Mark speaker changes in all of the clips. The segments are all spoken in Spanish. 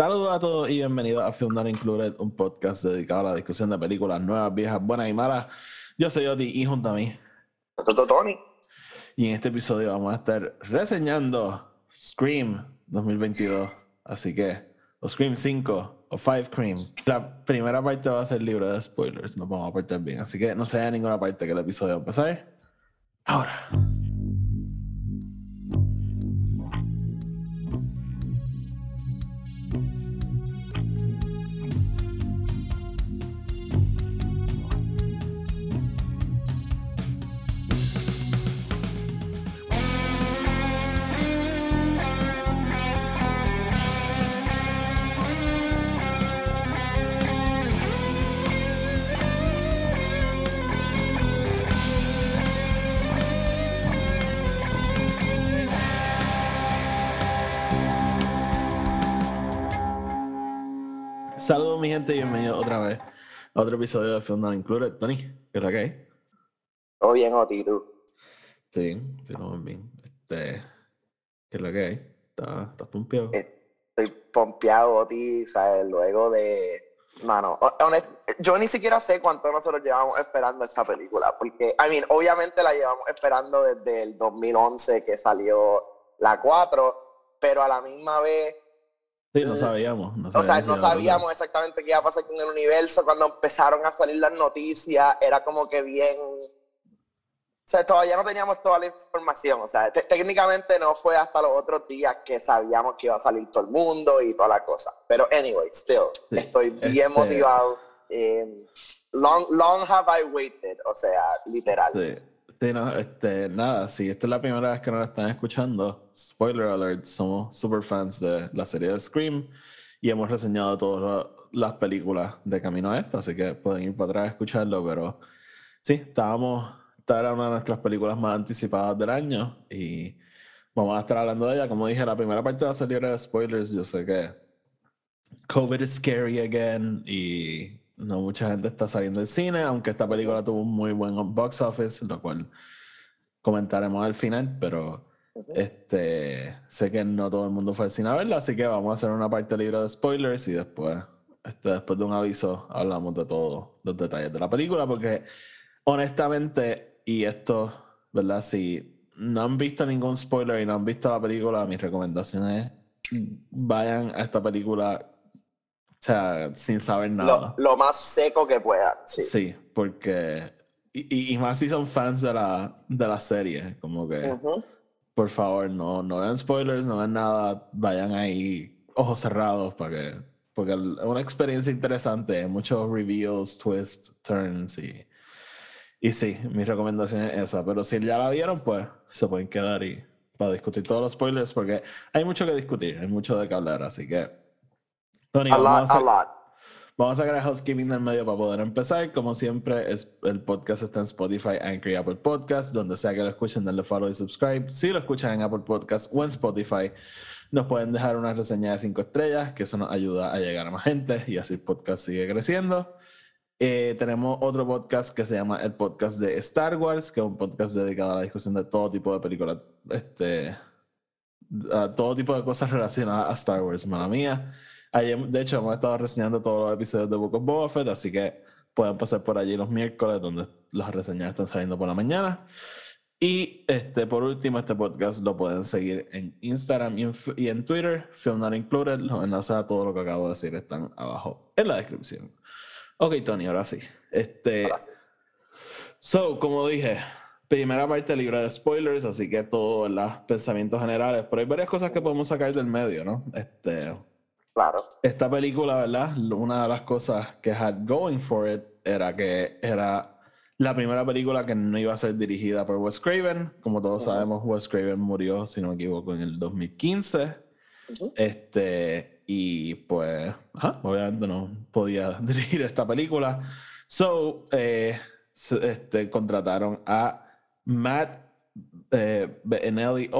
Speaker 1: Saludos a todos y bienvenidos a Film Not Included, un podcast dedicado a la discusión de películas nuevas, viejas, buenas y malas. Yo soy Oti y junto a mí.
Speaker 2: Tony.
Speaker 1: Y en este episodio vamos a estar reseñando Scream 2022. Así que, o Scream 5 o 5 Cream. La primera parte va a ser libre de spoilers, nos vamos a portar bien. Así que no se haya ninguna parte que el episodio va a empezar. Ahora. Gente y bienvenidos otra vez a otro episodio de Film Not Included. Tony, ¿qué es lo que hay?
Speaker 2: Todo bien, Oti, tú.
Speaker 1: Sí, todo bien. Este, ¿Qué es lo que hay? ¿Estás está pompeado?
Speaker 2: Estoy pompeado, Oti, ¿sabes? Luego de... Mano, yo ni siquiera sé cuánto nosotros llevamos esperando esta película, porque, I mean, obviamente la llevamos esperando desde el 2011 que salió la 4, pero a la misma vez
Speaker 1: Sí, no sabíamos. No
Speaker 2: sabíamos o sea, no sabíamos exactamente qué iba a pasar con el universo. Cuando empezaron a salir las noticias, era como que bien. O sea, todavía no teníamos toda la información. O sea, técnicamente no fue hasta los otros días que sabíamos que iba a salir todo el mundo y toda la cosa. Pero, anyway, still, estoy bien este motivado. Eh, long, long have I waited. O sea, literal.
Speaker 1: Sí. Sí, no, este, nada, si esta es la primera vez que nos están escuchando, spoiler alert, somos super fans de la serie de Scream y hemos reseñado todas las películas de camino a esta, así que pueden ir para atrás a escucharlo, pero sí, estábamos, esta era una de nuestras películas más anticipadas del año y vamos a estar hablando de ella. Como dije, la primera parte va a ser de spoilers, yo sé que COVID is scary again y no mucha gente está saliendo del cine, aunque esta película tuvo un muy buen box office, lo cual comentaremos al final, pero este, sé que no todo el mundo fue al cine a verla, así que vamos a hacer una parte libre de spoilers y después, este, después de un aviso hablamos de todos los detalles de la película, porque honestamente, y esto, ¿verdad? Si no han visto ningún spoiler y no han visto la película, mi recomendación es vayan a esta película o sea, sin saber nada.
Speaker 2: Lo, más seco que pueda. Sí,
Speaker 1: sí porque. Y, y, más si son fans de la, de la serie. Como que. Por favor, no, no vean spoilers, no vean nada. Vayan ahí ojos cerrados para que. Porque es una experiencia interesante. Muchos reveals, twists, turns y. Y sí, mi recomendación es esa. Pero si ya la vieron, pues se pueden quedar y para discutir todos los spoilers porque hay mucho que discutir, hay mucho de qué hablar, así que
Speaker 2: Tony, a lot, a, lot.
Speaker 1: Vamos a sacar housekeeping del medio para poder empezar. Como siempre, es, el podcast está en Spotify, Anchor y Apple Podcast. Donde sea que lo escuchen, denle follow y subscribe. Si lo escuchan en Apple Podcast o en Spotify, nos pueden dejar una reseña de 5 estrellas, que eso nos ayuda a llegar a más gente y así el podcast sigue creciendo. Eh, tenemos otro podcast que se llama el podcast de Star Wars, que es un podcast dedicado a la discusión de todo tipo de películas, este, a todo tipo de cosas relacionadas a Star Wars, mala mía de hecho, hemos estado reseñando todos los episodios de Book of Boba Fett, así que pueden pasar por allí los miércoles, donde las reseñas están saliendo por la mañana. Y este, por último, este podcast lo pueden seguir en Instagram y en, Twitter, Film Not Included. Los enlaces a todo lo que acabo de decir están abajo en la descripción. Ok, Tony, ahora sí. Este, So, como dije, primera parte libre de spoilers, así que todo, los Pensamientos generales. Pero hay varias cosas que podemos sacar del medio, ¿no? Este, esta película, ¿verdad? Una de las cosas que had going for it era que era la primera película que no iba a ser dirigida por Wes Craven. Como todos sabemos, Wes Craven murió, si no me equivoco, en el 2015. Este, y pues, obviamente no podía dirigir esta película. So, eh, este, contrataron a Matt eh, Benelli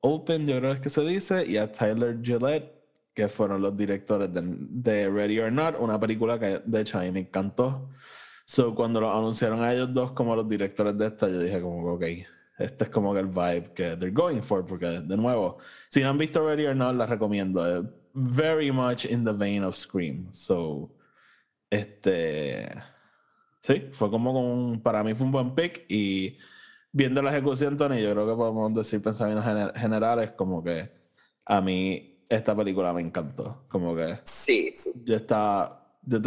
Speaker 1: Open, yo creo que se dice, y a Tyler Gillette que fueron los directores de, Ready or Not, una película que de hecho a mí me encantó. So, cuando lo anunciaron a ellos dos como los directores de esta, yo dije como, ok, este es como el vibe que they're going for, porque de nuevo, si no han visto Ready or Not, la recomiendo. Es very much in the vein of Scream. So, este. Sí, fue como con, para mí fue un buen pick y viendo la ejecución, Tony, yo creo que podemos decir pensamientos generales como que a mí esta película me encantó. Como que.
Speaker 2: Sí, sí.
Speaker 1: Yo estaba. Yo,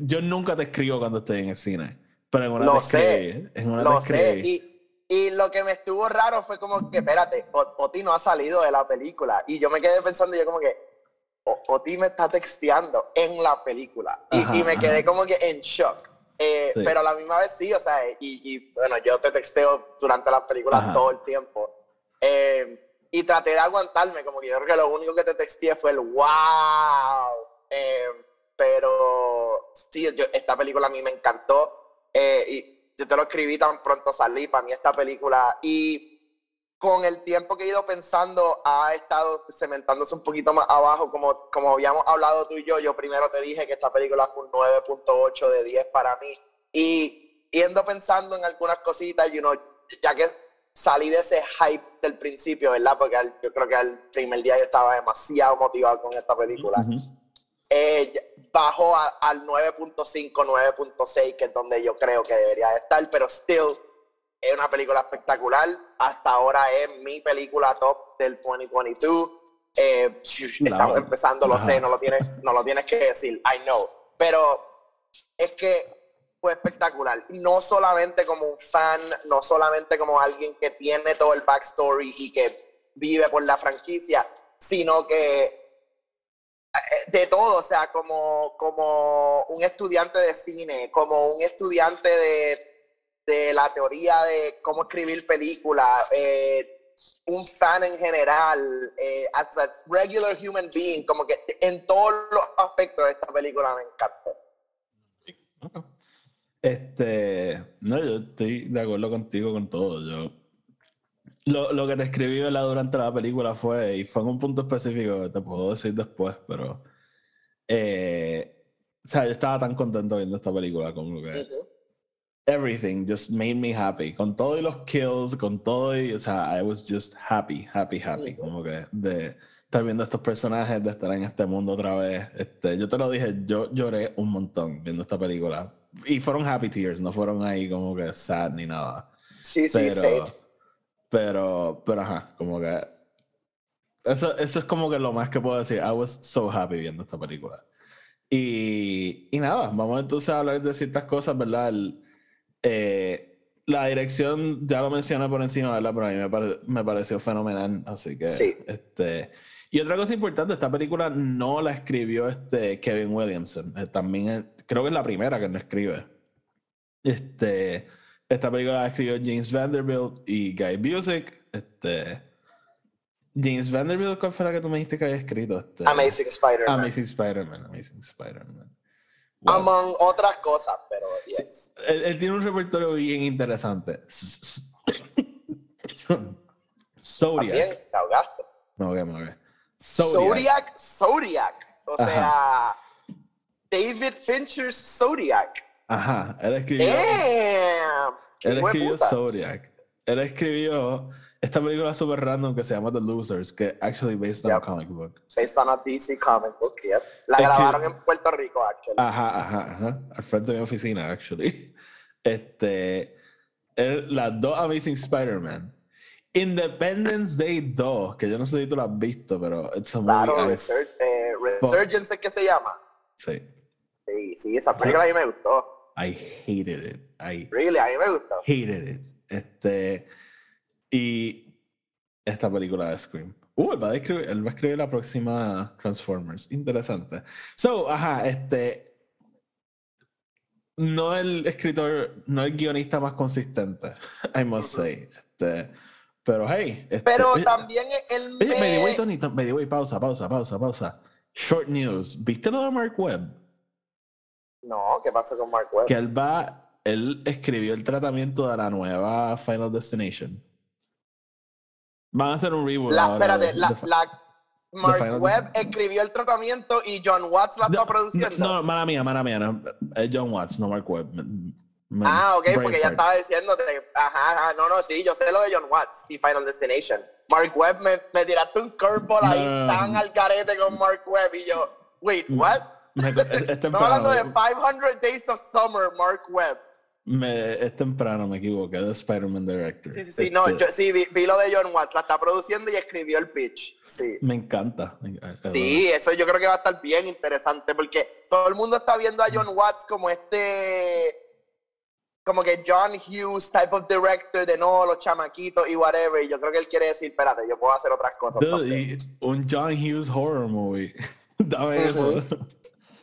Speaker 1: yo nunca te escribo cuando estoy en el cine. Pero en una
Speaker 2: lo sé. En una lo sé. Y, y, lo que me estuvo raro fue como que, espérate, Oti no ha salido de la película. Y yo me quedé pensando, yo como que, Oti me está texteando en la película. Y, y me quedé como que en shock. Eh, pero a la misma vez sí, o sea, y, y bueno, yo te texteo durante las películas todo el tiempo. Eh, y traté de aguantarme, como que yo creo que lo único que te texté fue el wow. Eh, pero sí, yo, esta película a mí me encantó. Eh, y yo te lo escribí tan pronto salí. Para mí, esta película. Y con el tiempo que he ido pensando, ha estado cementándose un poquito más abajo. Como, como habíamos hablado tú y yo, yo primero te dije que esta película fue un 9.8 de 10 para mí. Y yendo pensando en algunas cositas, you know, ya que salí de ese hype del principio, ¿verdad? Porque yo creo que al primer día yo estaba demasiado motivado con esta película. Eh, bajó al 9.5, 9.6, que es donde yo creo que debería estar, pero still es una película espectacular. Hasta ahora es mi película top del 2022. Eh, estamos empezando, lo sé, no lo, tienes, no lo tienes que decir, I know. Pero es que fue espectacular. No solamente como un fan, no solamente como alguien que tiene todo el backstory y que vive por la franquicia, sino que eh, de todo, o sea, como, como un estudiante de cine, como un estudiante de, de la teoría de cómo escribir películas, eh, un fan en general, eh, as a regular human being, como que en todos los aspectos de esta película me encantó.
Speaker 1: Este, no, yo estoy de acuerdo contigo con todo. Yo, lo, lo que te escribí durante la película fue, y fue en un punto específico que te puedo decir después, pero, eh, o sea, yo estaba tan contento viendo esta película como que everything just made me happy. Con todo y los kills, con todo y, o sea, I was just happy, happy, happy, como que de estar viendo estos personajes, de estar en este mundo otra vez. Este, yo te lo dije, yo lloré un montón viendo esta película y fueron happy tears, no fueron ahí como que sad ni nada.
Speaker 2: Sí, sí,
Speaker 1: pero,
Speaker 2: sí.
Speaker 1: Pero, pero ajá, como que. Eso, eso es como que lo más que puedo decir. I was so happy viendo esta película. Y, y nada, vamos entonces a hablar de ciertas cosas, ¿verdad? Eh, la dirección, ya lo mencioné por encima, ¿verdad? Pero a mí me, me pareció fenomenal, así que.
Speaker 2: Sí.
Speaker 1: Este, y otra cosa importante, esta película no la escribió este Kevin Williamson. Eh, también creo que es la primera que no escribe. Este, esta película la escribió James Vanderbilt y Guy Busick. Este, James Vanderbilt, ¿cuál fue la que tú me dijiste que había escrito? Este,
Speaker 2: Amazing Spider-Man.
Speaker 1: Amazing Spider-Man, Amazing Spider-Man.
Speaker 2: Among otras cosas, pero yes.
Speaker 1: él, tiene un repertorio bien interesante. Zodiac.
Speaker 2: También te ahogaste.
Speaker 1: No, ok, ok.
Speaker 2: Zodiac, Zodiac. O sea, David Fincher's Zodiac.
Speaker 1: Ajá, él escribió.
Speaker 2: Damn,
Speaker 1: él escribió Zodiac. Él escribió esta película super random que se llama The Losers, que actually based on a comic book.
Speaker 2: Based on a DC comic book, yep. La grabaron en Puerto Rico, actually.
Speaker 1: Ajá, ajá, ajá. Al frente de mi oficina, actually. Este. las dos Amazing Spider-Man Independence Day 2, que yo no sé si tú lo has visto, pero it's a
Speaker 2: claro, eh, Resurgence es que se llama.
Speaker 1: Sí.
Speaker 2: Sí, sí, esa película a mí me gustó.
Speaker 1: I hated it. I
Speaker 2: really, a mí me gustó.
Speaker 1: Hated it. Este, y esta película de Scream. Uh, él va, a escribir, él va a escribir la próxima Transformers. Interesante. So, ajá, este. No el escritor, no el guionista más consistente, I must say. Este, pero hey. Este,
Speaker 2: pero también el.
Speaker 1: Me... Oye, Tony, pausa, pausa, pausa, pausa. Short news. ¿Viste lo de Mark Webb?
Speaker 2: No, ¿qué pasa con Mark Webb?
Speaker 1: Que él va. Él escribió el tratamiento de la nueva Final Destination. Van a hacer un reboot.
Speaker 2: La, espérate, la, la, Mark Webb escribió el tratamiento y John Watts la está produciendo.
Speaker 1: No, no, mala mía, mala mía. es John Watts, no Mark Webb.
Speaker 2: Ah, ok, porque ya estaba diciéndote. Ajá, ajá, no, no, sí, yo sé lo de John Watts y Final Destination. Mark Webb, me, me tiraste un curveball ahí tan al carete con Mark Webb y yo, wait, what? Estamos hablando de 500 Days of Summer, Mark Webb.
Speaker 1: Me, es temprano, me equivoqué, de Spider-Man Director.
Speaker 2: Sí, sí, sí, no, este yo, sí, vi, lo de John Watts, la está produciendo y escribió el pitch, sí.
Speaker 1: Me encanta.
Speaker 2: Sí, eso yo creo que va a estar bien interesante porque todo el mundo está viendo a John Watts como este, como que John Hughes type of director de no, los chamaquitos y whatever, y yo creo que él quiere decir, espérate, yo puedo hacer otras cosas.
Speaker 1: un John Hughes horror movie. Dame eso.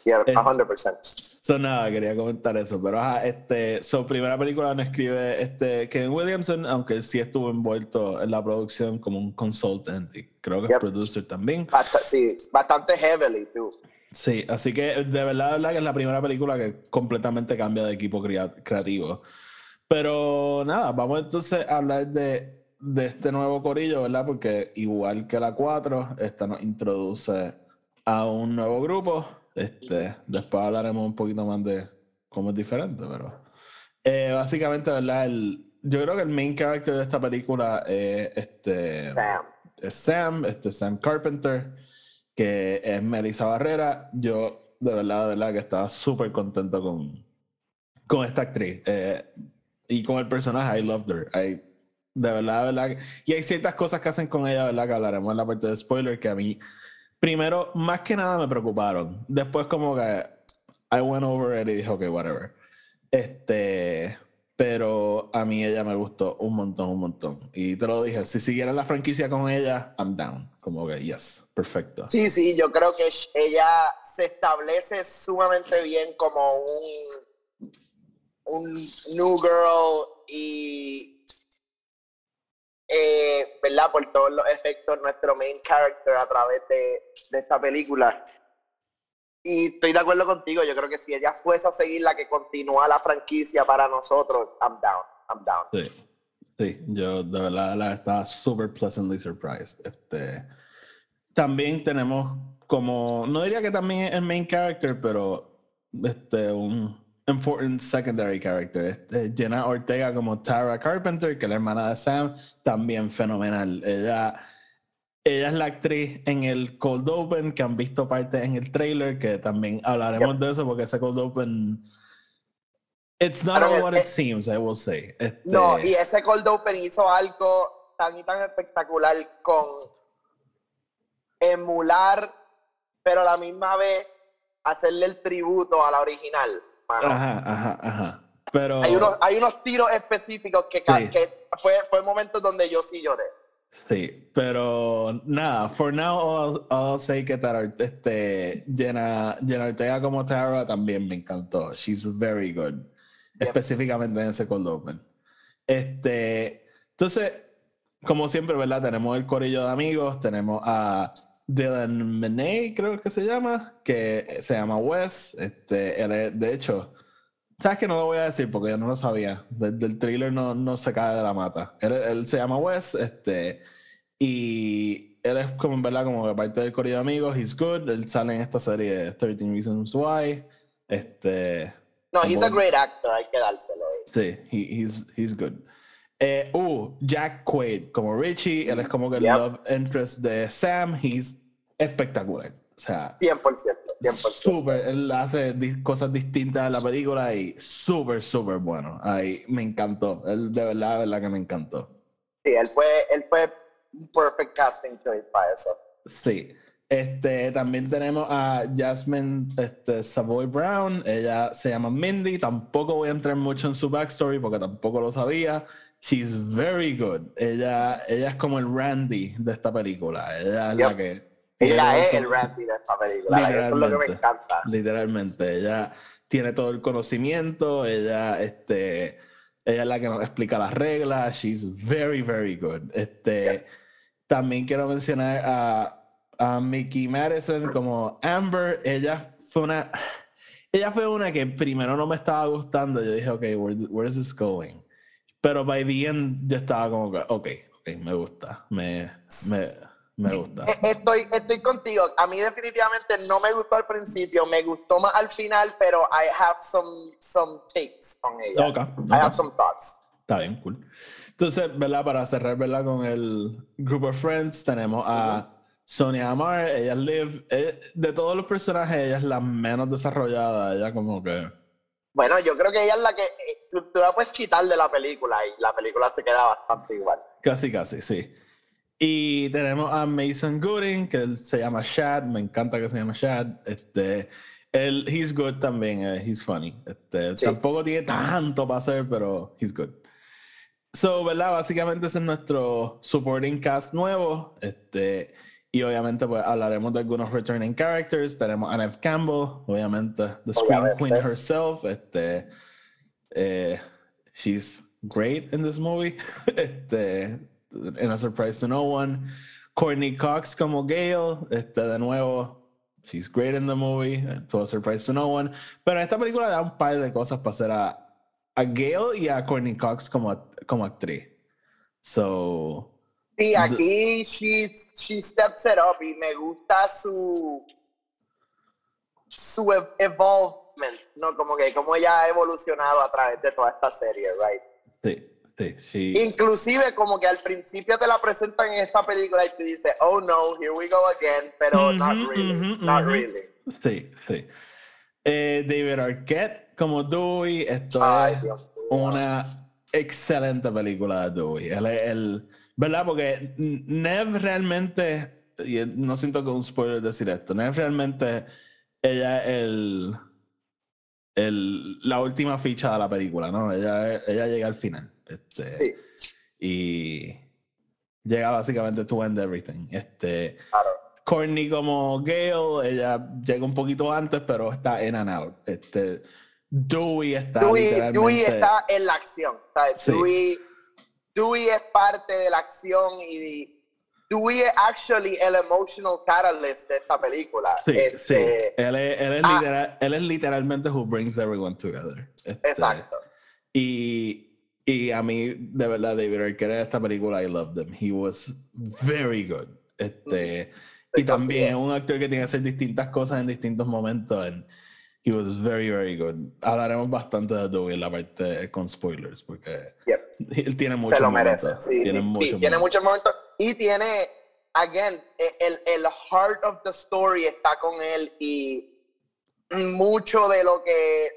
Speaker 2: Yeah, 100%.
Speaker 1: So, nada, quería comentar eso. Pero, ajá, este, su primera película no escribe este, Kevin Williamson, aunque él sí estuvo envuelto en la producción como un consultant y creo que es producer también.
Speaker 2: sí, bastante heavily, too.
Speaker 1: Sí, así que de verdad, de verdad que es la primera película que completamente cambia de equipo creativo. Pero nada, vamos entonces a hablar de, de este nuevo corillo, ¿verdad? Porque igual que la 4, esta nos introduce a un nuevo grupo este, después hablaremos un poquito más de cómo es diferente, pero eh, básicamente, ¿verdad? El, yo creo que el main character de esta película es este
Speaker 2: Sam.
Speaker 1: Es Sam, este Sam Carpenter, que es Melissa Barrera. Yo, de verdad, de verdad, que estaba súper contento con, con esta actriz eh, y con el personaje. I loved her. I, de verdad, de verdad. Y hay ciertas cosas que hacen con ella, ¿verdad? Que hablaremos en la parte de spoiler que a mí primero, más que nada me preocuparon. Después como que I went over it y dije, ok, whatever. Este, pero a mí ella me gustó un montón, un montón. Y te lo dije, si siguiera la franquicia con ella, I'm down. Como que, yes, perfecto.
Speaker 2: Sí, sí, yo creo que ella se establece sumamente bien como un, un new girl y eh, ¿verdad? Por todos los efectos, nuestro main character a través de, esta película. Y estoy de acuerdo contigo, yo creo que si ella fuese a seguir la que continúa la franquicia para nosotros, I'm down, I'm down.
Speaker 1: Sí, sí yo de verdad la estaba super pleasantly surprised. Este, también tenemos como, no diría que también el main character, pero este, un, important secondary character. Este, Jenna Ortega como Tara Carpenter, que es la hermana de Sam, también fenomenal. Ella, ella es la actriz en el Cold Open, que han visto parte en el trailer, que también hablaremos de eso, porque ese Cold Open... It's not what it seems, I will say. Este,
Speaker 2: no, y ese Cold Open hizo algo tan y tan espectacular con emular, pero a la misma vez hacerle el tributo a la original.
Speaker 1: Ajá, ajá, ajá. Pero...
Speaker 2: Hay unos, hay unos tiros específicos que, que fue, fue momentos donde yo sí lloré.
Speaker 1: Sí, pero nada, for now I'll, say que Tara, este, Jenna, Jenna Ortega como Tara también me encantó. She's very good. Específicamente en ese Cold Open. Este, entonces, como siempre, ¿verdad? Tenemos el corillo de amigos, tenemos a Dylan Meney, creo que se llama, que se llama Wes. Este, él de hecho, sabes que no lo voy a decir porque yo no lo sabía. Del, del thriller no, no, se cae de la mata. Él, se llama Wes, este, y él es como en verdad como parte del corrido de amigos. He's good. Él sale en esta serie 13 Reasons Why. Este.
Speaker 2: No, he's a great actor, hay que dárselo.
Speaker 1: Sí, he's, he's good. Eh, uh, Jack Quaid como Richie, él es como que el love interest de Sam, he's espectacular. O sea,
Speaker 2: 100%, 100%.
Speaker 1: Súper, él hace cosas distintas en la película y súper, súper bueno. Ahí me encantó. Él de verdad, de verdad que me encantó.
Speaker 2: Sí, él fue, él fue un perfect casting choice para eso.
Speaker 1: Sí. Este, también tenemos a Jasmine este, Savoy Brown. Ella se llama Mindy. Tampoco voy a entrar mucho en su backstory porque tampoco lo sabía. She's very good. Ella, ella es como el Randy de esta película. Ella es la que.
Speaker 2: Ella es el Randy de esta película. Eso es lo que me encanta.
Speaker 1: Literalmente. Ella tiene todo el conocimiento. Ella, este, ella es la que nos explica las reglas. She's very, very good. Este, También quiero mencionar a, a Mickey Madison como Amber. Ella fue una. Ella fue una que primero no me estaba gustando. Yo dije, ok, where, where is this going? Pero by the end yo estaba como ok, ok, me gusta. Me, me, Me gusta.
Speaker 2: E, estoy, estoy contigo. A mí definitivamente no me gustó al principio, me gustó más al final, pero I have some, some takes con ella.
Speaker 1: Okay,
Speaker 2: I have some thoughts.
Speaker 1: Está bien, cool. Entonces, ¿verdad? Para cerrar, ¿verdad? Con el Group of Friends, tenemos a Sonia Amar, ella es Liv. Eh, de todos los personajes, ella es la menos desarrollada. Ella como que...
Speaker 2: Bueno, yo creo que ella es la que eh, tú, tú la puedes quitar de la película y la película se queda bastante igual.
Speaker 1: Casi, casi, sí. Y tenemos a Mason Gooding, que él se llama Shad. Me encanta que se llama Shad. Este, él, he's good también. eh, he's funny. Este,
Speaker 2: Sí.
Speaker 1: Tampoco tiene tanto para hacer, pero he's good. So, ¿verdad? Básicamente ese es nuestro supporting cast nuevo. Este, y obviamente pues hablaremos de algunos returning characters. Tenemos a Neve Campbell, obviamente, the Scream
Speaker 2: Obviamente.
Speaker 1: Queen herself. Este, eh, she's great in this movie. este, in a surprise to no one. Courtney Cox como Gale, este, de nuevo, she's great in the movie, to a surprise to no one. Pero esta película da un par de cosas para hacer a, a Gale y a Courtney Cox como, como actriz. So,
Speaker 2: Sí, aquí she, she steps it up y me gusta su su ev- evolvement, ¿no? Como que como ella ha evolucionado a través de toda esta serie, right?
Speaker 1: sí, sí,
Speaker 2: Inclusive como que al principio te la presentan en esta película y tú dices, oh no, here we go again, pero not really, not really.
Speaker 1: sí, sí. Eh, David Arquette como Dewey, esto
Speaker 2: Ay,
Speaker 1: es
Speaker 2: Dios
Speaker 1: una excelente película de Dewey. Él es el, ¿verdad? Porque Nev realmente, y no siento que un spoiler decir esto, Nev realmente, ella es el, el, la última ficha de la película, ¿no? Ella, ella llega al final. Este,
Speaker 2: Sí.
Speaker 1: Y llega básicamente to end everything. Este,
Speaker 2: Claro.
Speaker 1: Courtney como Gale, ella llega un poquito antes, pero está in and out. Este, Dewey está
Speaker 2: Dewey,
Speaker 1: literalmente...
Speaker 2: Dewey está en la acción, ¿sabes?
Speaker 1: Sí.
Speaker 2: Dewey, Dewey es parte de la acción y Dewey es actually el emotional catalyst de esta película.
Speaker 1: Sí,
Speaker 2: Este,
Speaker 1: sí. Él es, él, es
Speaker 2: ah.
Speaker 1: literal- él es literalmente who brings everyone together. Este,
Speaker 2: Exacto.
Speaker 1: Y, y a mí, de verdad, David Arquette en esta película, I loved him. He was very good. Este, y
Speaker 2: Estoy
Speaker 1: también es un actor que tiene que hacer distintas cosas en distintos momentos. And he was very, very good. Hablaremos bastante de Dewey en la parte con spoilers, porque
Speaker 2: Yep.
Speaker 1: él tiene muchos
Speaker 2: se lo merece.
Speaker 1: momentos.
Speaker 2: Sí,
Speaker 1: tiene
Speaker 2: sí, sí,
Speaker 1: muchos
Speaker 2: tiene
Speaker 1: momentos.
Speaker 2: muchos momentos. Y tiene, again, e- el, el heart of the story está con él y mucho de lo que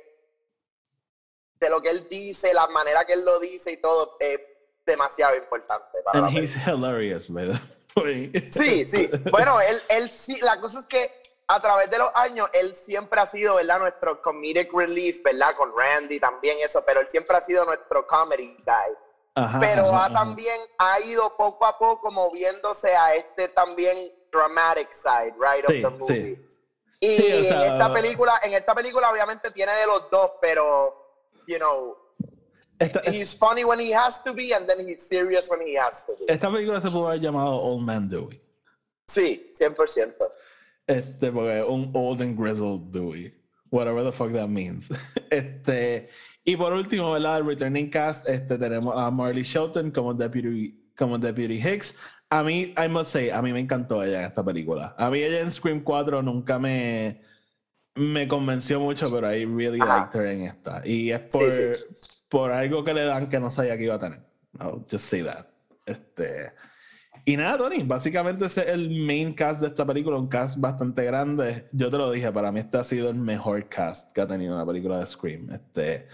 Speaker 2: de lo que él dice, la manera que él lo dice y todo es demasiado importante para
Speaker 1: And
Speaker 2: la
Speaker 1: he's hilarious, way.
Speaker 2: Sí, sí. Bueno, él, él sí, la cosa es que a través de los años, él siempre ha sido, ¿verdad? Nuestro comedic relief, ¿verdad? Con Randy también eso, pero él siempre ha sido nuestro comedy guy.
Speaker 1: Ajá,
Speaker 2: Pero
Speaker 1: ajá,
Speaker 2: ha
Speaker 1: ajá.
Speaker 2: también, ha ido poco a poco moviéndose a este también dramatic side, right,
Speaker 1: Sí,
Speaker 2: of the movie.
Speaker 1: sí.
Speaker 2: Y
Speaker 1: Sí, o sea,
Speaker 2: en esta película, en esta película obviamente tiene de los dos, pero, you know,
Speaker 1: Esta,
Speaker 2: he's funny when he has to be and then he's serious when he has to be.
Speaker 1: esta película se pudo haber llamado Old Man Dewey.
Speaker 2: Sí, 100%.
Speaker 1: Este, porque un old and grizzled Dewey. Whatever the fuck that means. Este, y por último, ¿verdad? El returning cast, este, tenemos a Marley Shelton como Deputy, como Deputy Hicks. A mí, I must say, a mí me encantó ella en esta película. A mí ella en Scream 4 nunca me, me convenció mucho, pero I really
Speaker 2: Ajá.
Speaker 1: liked her en esta. Y es por,
Speaker 2: Sí, sí.
Speaker 1: por algo que le dan que no sabía que iba a tener. I'll just say that. Este, y nada, Tony, básicamente ese es el main cast de esta película, un cast bastante grande. Yo te lo dije, para mí este ha sido el mejor cast que ha tenido una película de Scream. Este,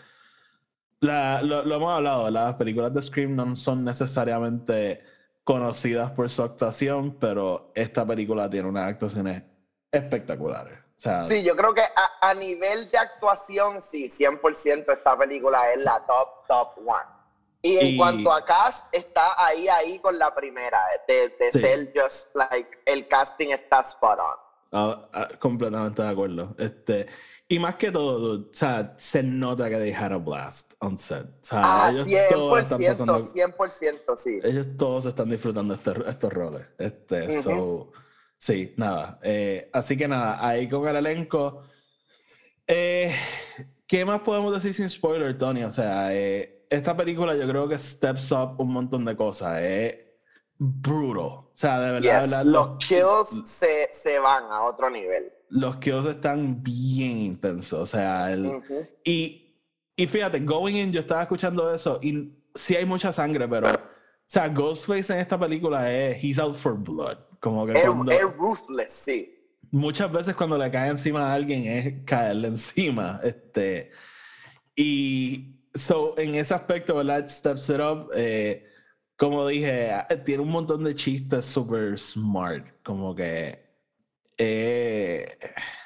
Speaker 1: la- lo, lo hemos hablado, las películas de Scream no son necesariamente conocidas por su actuación, pero esta película tiene unas actuaciones espectaculares. O sea,
Speaker 2: Sí, yo creo que a, a nivel de actuación, sí, 100% esta película es la top, top one. Y en
Speaker 1: Y-
Speaker 2: cuanto a cast, está ahí, ahí con la primera, de, de
Speaker 1: Sí.
Speaker 2: ser just like, el casting está spot on.
Speaker 1: Ah, ah, completamente de acuerdo. Este, y más que todo, dude, o sea, se nota que they had a blast on set. O sea,
Speaker 2: Ah,
Speaker 1: ellos todos están
Speaker 2: 100%,
Speaker 1: pasando-
Speaker 2: 100%, sí.
Speaker 1: ellos todos están disfrutando este- estos roles. Este,
Speaker 2: Ujú.
Speaker 1: so, sí, nada. Eh, así que nada, ahí con el elenco. Eh, ¿Qué más podemos decir sin spoiler, Tony? O sea, eh, esta película yo creo que steps up un montón de cosas. eh. brutal. O sea, de verdad,
Speaker 2: Yes,
Speaker 1: de verdad,
Speaker 2: los kills se, se van a otro nivel.
Speaker 1: los kills están bien intensos. O sea, el,
Speaker 2: Ujú.
Speaker 1: y, y fíjate, Going In, yo estaba escuchando eso y sí hay mucha sangre, pero, o sea, Ghostface en esta película es, he's out for blood. Como que
Speaker 2: Es, es ruthless, sí.
Speaker 1: muchas veces cuando le cae encima a alguien es caerle encima. Este, y so, en ese aspecto, ¿verdad? Steps it up. eh, como dije, tiene un montón de chistes super smart. Como que. eh,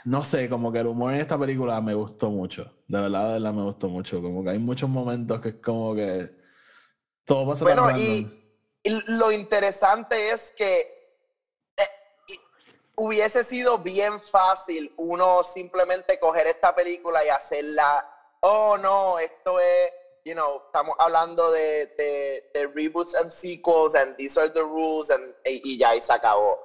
Speaker 1: no sé, como que el humor en esta película me gustó mucho. De verdad, de verdad me gustó mucho. Como que hay muchos momentos que es como que. Todo pasa tan
Speaker 2: Bueno,
Speaker 1: random.
Speaker 2: y, y lo interesante es que eh, hubiese sido bien fácil uno simplemente coger esta película y hacerla, oh no, esto es, you know, estamos hablando de, de, de reboots and sequels and these are the rules and, y, y ya y se acabó.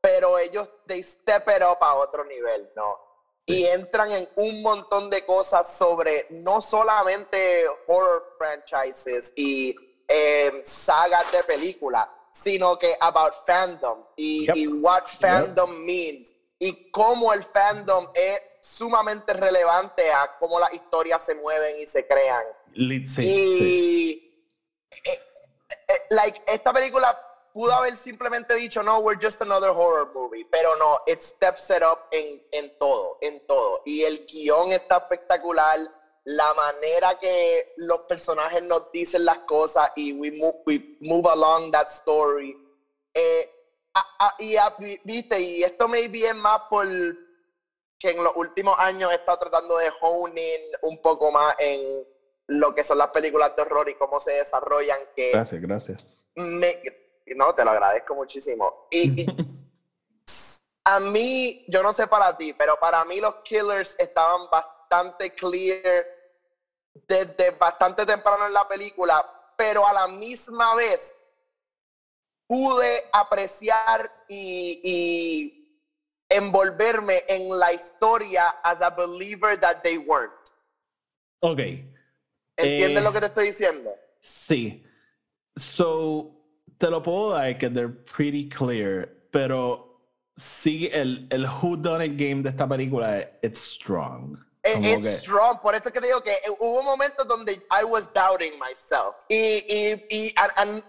Speaker 2: Pero ellos, they step it up a otro nivel, ¿no? Y entran en un montón de cosas sobre no solamente horror franchises y eh, sagas de películas, sino que about fandom y,
Speaker 1: Yep.
Speaker 2: y what fandom means y cómo el fandom es sumamente relevante a cómo las historias se mueven y se crean.
Speaker 1: Sí,
Speaker 2: y
Speaker 1: sí.
Speaker 2: eh, eh, like esta película pudo haber simplemente dicho no we're just another horror movie pero no it steps it up en, en todo en todo y el guion está espectacular la manera que los personajes nos dicen las cosas y we move, we move along that story Eh, a- a- y a- vi- viste y esto me bien más por que en los últimos años he estado tratando de hone in un poco más en lo que son las películas de horror y cómo se desarrollan, que
Speaker 1: Gracias, gracias.
Speaker 2: me, no, te lo agradezco muchísimo. Y, y a mí, yo no sé para ti, pero para mí los killers estaban bastante clear desde bastante temprano en la película, pero a la misma vez pude apreciar y, y envolverme en la historia as a believer that they weren't.
Speaker 1: ok.
Speaker 2: ¿Entiendes
Speaker 1: Eh,
Speaker 2: lo que te estoy diciendo?
Speaker 1: Sí. So, te lo puedo dar que they're pretty clear, pero sí, el, el Who Done It game de esta película es it's strong.
Speaker 2: It- it's
Speaker 1: que-
Speaker 2: strong, por eso que te digo que hubo momentos donde I was doubting myself. Y, y, y, and- and-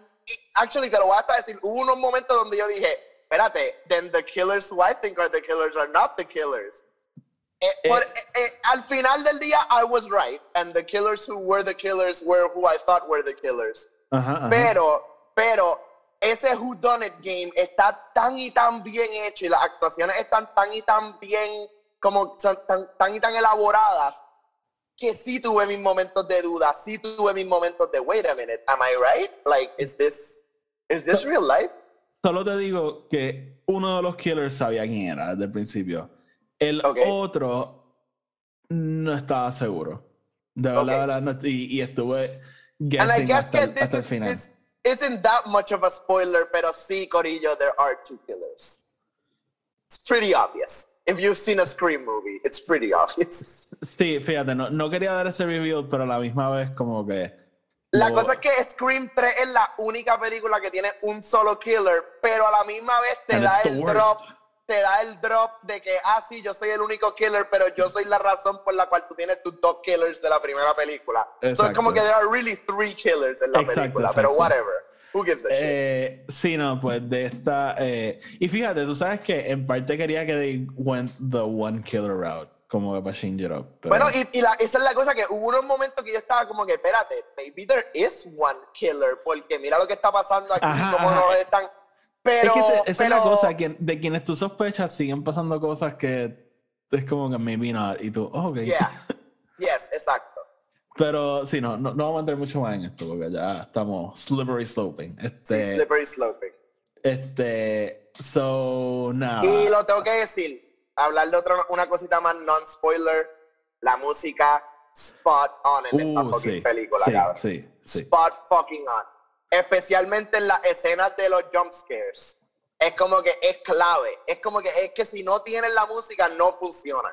Speaker 2: actually, te lo voy a hasta decir, hubo unos momentos donde yo dije, espérate, then the killers who I think are the killers are not the killers. Eh, por- eh, eh, al final del día, I was right, and the killers who were the killers were who I thought were the killers.
Speaker 1: Ajá, ajá.
Speaker 2: Pero, pero, ese Who Done It game está tan y tan bien hecho y las actuaciones están tan y tan bien, como tan, tan y tan elaboradas, que sí tuve mis momentos de duda, sí tuve mis momentos de, wait a minute, am I right? Like, is this, is this real life?
Speaker 1: Solo te digo que uno de los killers sabía quién era desde el principio. El
Speaker 2: Ok.
Speaker 1: otro no estaba seguro. De verdad,
Speaker 2: Ok.
Speaker 1: de verdad, no- y, y estuve guessing
Speaker 2: guess
Speaker 1: hasta, el- hasta el
Speaker 2: is,
Speaker 1: final.
Speaker 2: this isn't that much of a spoiler, pero sí, Corillo, there are two killers. It's pretty obvious. If you've seen a Scream movie, it's pretty obvious.
Speaker 1: Sí, fíjate, no, no quería dar ese reveal, pero a la misma vez como que...
Speaker 2: La
Speaker 1: lo-
Speaker 2: cosa es que Scream 3 es la única película que tiene un solo killer, pero a la misma vez te
Speaker 1: And
Speaker 2: da el drop, te da el drop de que, ah, sí, yo soy el único killer, pero yo soy la razón por la cual tú tienes tus dos killers de la primera película. Entonces
Speaker 1: Exacto.
Speaker 2: como que there are really three killers en la
Speaker 1: Exacto,
Speaker 2: película, pero
Speaker 1: exacto.
Speaker 2: whatever. Who gives a shit?
Speaker 1: Eh, sí, no, pues de esta... eh, y fíjate, tú sabes que en parte quería que they went the one killer route, como para change it up. pero-
Speaker 2: Bueno, y, y la- esa es la cosa que hubo unos momentos que yo estaba como que, espérate, maybe there is one killer, porque mira lo que está pasando aquí,
Speaker 1: Ajá,
Speaker 2: cómo
Speaker 1: ajá.
Speaker 2: nos están... Pero,
Speaker 1: es que ese- esa es la
Speaker 2: pero-
Speaker 1: cosa, que de quienes tú sospechas siguen pasando cosas que es como que maybe not, y tú, oh, ok.
Speaker 2: Yeah. Yes, exacto.
Speaker 1: Pero sí, no, no, no vamos a entrar mucho más en esto, porque ya estamos slippery sloping. Este,
Speaker 2: Sí, slippery sloping.
Speaker 1: este, so, nada.
Speaker 2: Y lo tengo que decir, hablar de otra, una cosita más non-spoiler, la música spot on en esta
Speaker 1: Uh,
Speaker 2: fucking
Speaker 1: sí,
Speaker 2: película,
Speaker 1: sí,
Speaker 2: cabrón.
Speaker 1: sí.
Speaker 2: Spot fucking on. Especialmente en las escenas de los jump scares. Es como que es clave. Es como que es que si no tienen la música no funciona.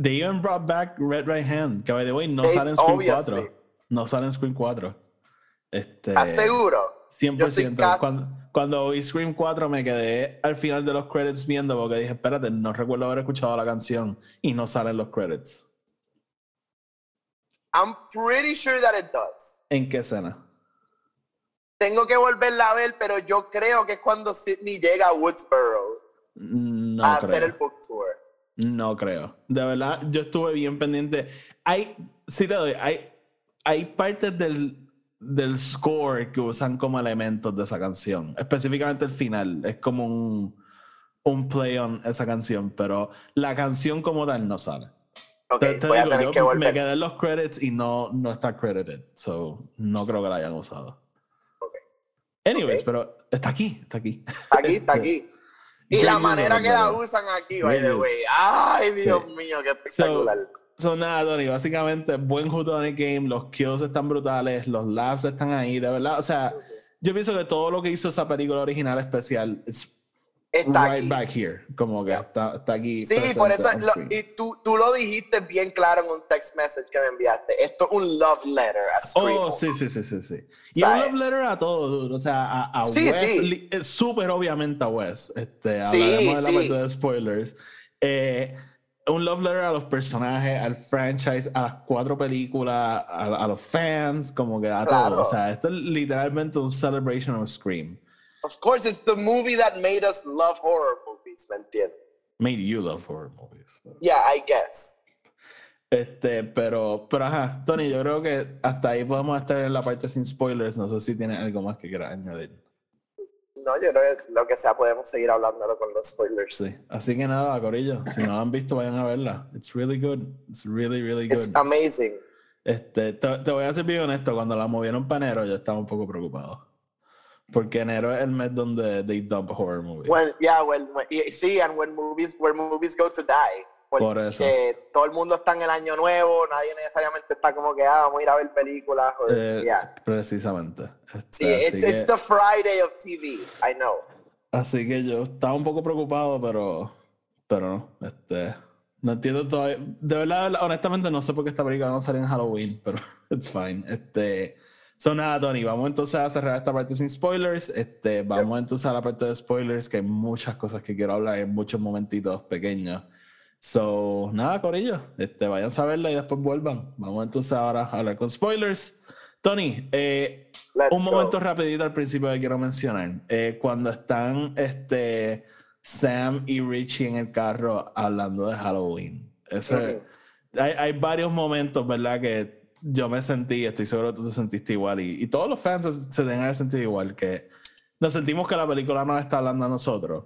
Speaker 1: They even brought back Red Right Hand, que by the way no
Speaker 2: They-
Speaker 1: sale en Screen
Speaker 2: obviously.
Speaker 1: 4. No sale en Screen 4. Este,
Speaker 2: ¿Estás seguro?
Speaker 1: 100%. Cuando, cuando vi Scream 4 me quedé al final de los credits viendo porque dije, espérate, no recuerdo haber escuchado la canción y no salen los credits.
Speaker 2: I'm pretty sure that it does.
Speaker 1: ¿En qué escena?
Speaker 2: Tengo que volverla a ver, pero yo creo que es cuando Sidney llega a Woodsboro
Speaker 1: no
Speaker 2: a
Speaker 1: creo.
Speaker 2: hacer el book tour.
Speaker 1: No creo. De verdad, yo estuve bien pendiente. Hay, sí te doy, hay, hay partes del, del score que usan como elementos de esa canción. Específicamente el final. Es como un, un play on esa canción, pero la canción como tal no sale.
Speaker 2: Ok,
Speaker 1: te, te
Speaker 2: voy
Speaker 1: digo,
Speaker 2: a tener
Speaker 1: me quedé en los credits y no, no está credited. So, no creo que la hayan usado.
Speaker 2: Ok.
Speaker 1: Anyways,
Speaker 2: Ok.
Speaker 1: pero está aquí, está aquí.
Speaker 2: Está aquí, está aquí. Y la manera que la usan aquí, by the way. Ay, Dios
Speaker 1: Sí.
Speaker 2: mío, qué espectacular.
Speaker 1: So nada, Tony, básicamente buen Whodunit game, los kills están brutales, los laughs están ahí, de verdad. O sea, yo pienso que todo lo que hizo esa película original especial es
Speaker 2: está
Speaker 1: right
Speaker 2: aquí.
Speaker 1: back here, como que está, está aquí.
Speaker 2: Sí, por eso, lo- y tú, tú lo dijiste bien claro en un text message que me enviaste. Esto es un love letter a Scream.
Speaker 1: Oh, sí, sí, sí, sí, sí. Y un love letter a todo, dude. O sea, a, a
Speaker 2: Sí,
Speaker 1: Wes,
Speaker 2: sí.
Speaker 1: eh, súper obviamente a Wes. Este,
Speaker 2: Sí,
Speaker 1: hablaremos de la
Speaker 2: sí.
Speaker 1: parte de spoilers. Eh, un love letter a los personajes, al franchise, a las cuatro películas, a, a los fans, como que a
Speaker 2: Claro.
Speaker 1: todo. O sea, esto es literalmente un celebration of Scream.
Speaker 2: Of course, it's the movie that made us love horror movies, ¿me entiendes?
Speaker 1: Made you love horror movies.
Speaker 2: Yeah, I guess.
Speaker 1: Este, pero, pero ajá, Tony, yo creo que hasta ahí podemos estar en la parte sin spoilers. No sé si tienes algo más que quieras añadir.
Speaker 2: No, yo creo que lo que sea podemos seguir hablándolo con los spoilers.
Speaker 1: Sí, así que nada, Corillo, si no la han visto, vayan a verla. It's really good. It's really, really good.
Speaker 2: It's amazing.
Speaker 1: Este, te, te voy a ser bien honesto, cuando la movieron para enero, yo estaba un poco preocupado. Porque enero es el mes donde they dump horror movies.
Speaker 2: When, yeah, when, when- sí, and when movies, where movies go to die. Porque
Speaker 1: Por
Speaker 2: todo el mundo está en el año nuevo, nadie necesariamente está como que, ah, vamos a ir a ver películas. or-
Speaker 1: Eh,
Speaker 2: yeah.
Speaker 1: Precisamente. Este,
Speaker 2: Sí, it's,
Speaker 1: así,
Speaker 2: it's
Speaker 1: que,
Speaker 2: the Friday of TV, I know.
Speaker 1: así que yo estaba un poco preocupado, pero, pero no. Este, no entiendo todavía. De verdad, honestamente, no sé por qué esta película no salió en Halloween, pero it's fine. Este, so nada, Tony, vamos entonces a cerrar esta parte sin spoilers. Este, vamos entonces a la parte de spoilers, que hay muchas cosas que quiero hablar en muchos momentitos pequeños. So, nada, Corillo, este, vayan a verla y después vuelvan. Vamos entonces ahora a hablar con spoilers. Tony, eh, un
Speaker 2: go.
Speaker 1: momento rapidito al principio que quiero mencionar. Eh, cuando están este, Sam y Richie en el carro hablando de Halloween. Ese, hay, hay varios momentos, ¿verdad? Que yo me sentí, estoy seguro que tú te sentiste igual y, y todos los fans se, se deben haber sentido igual, que nos sentimos que la película nos está hablando a nosotros.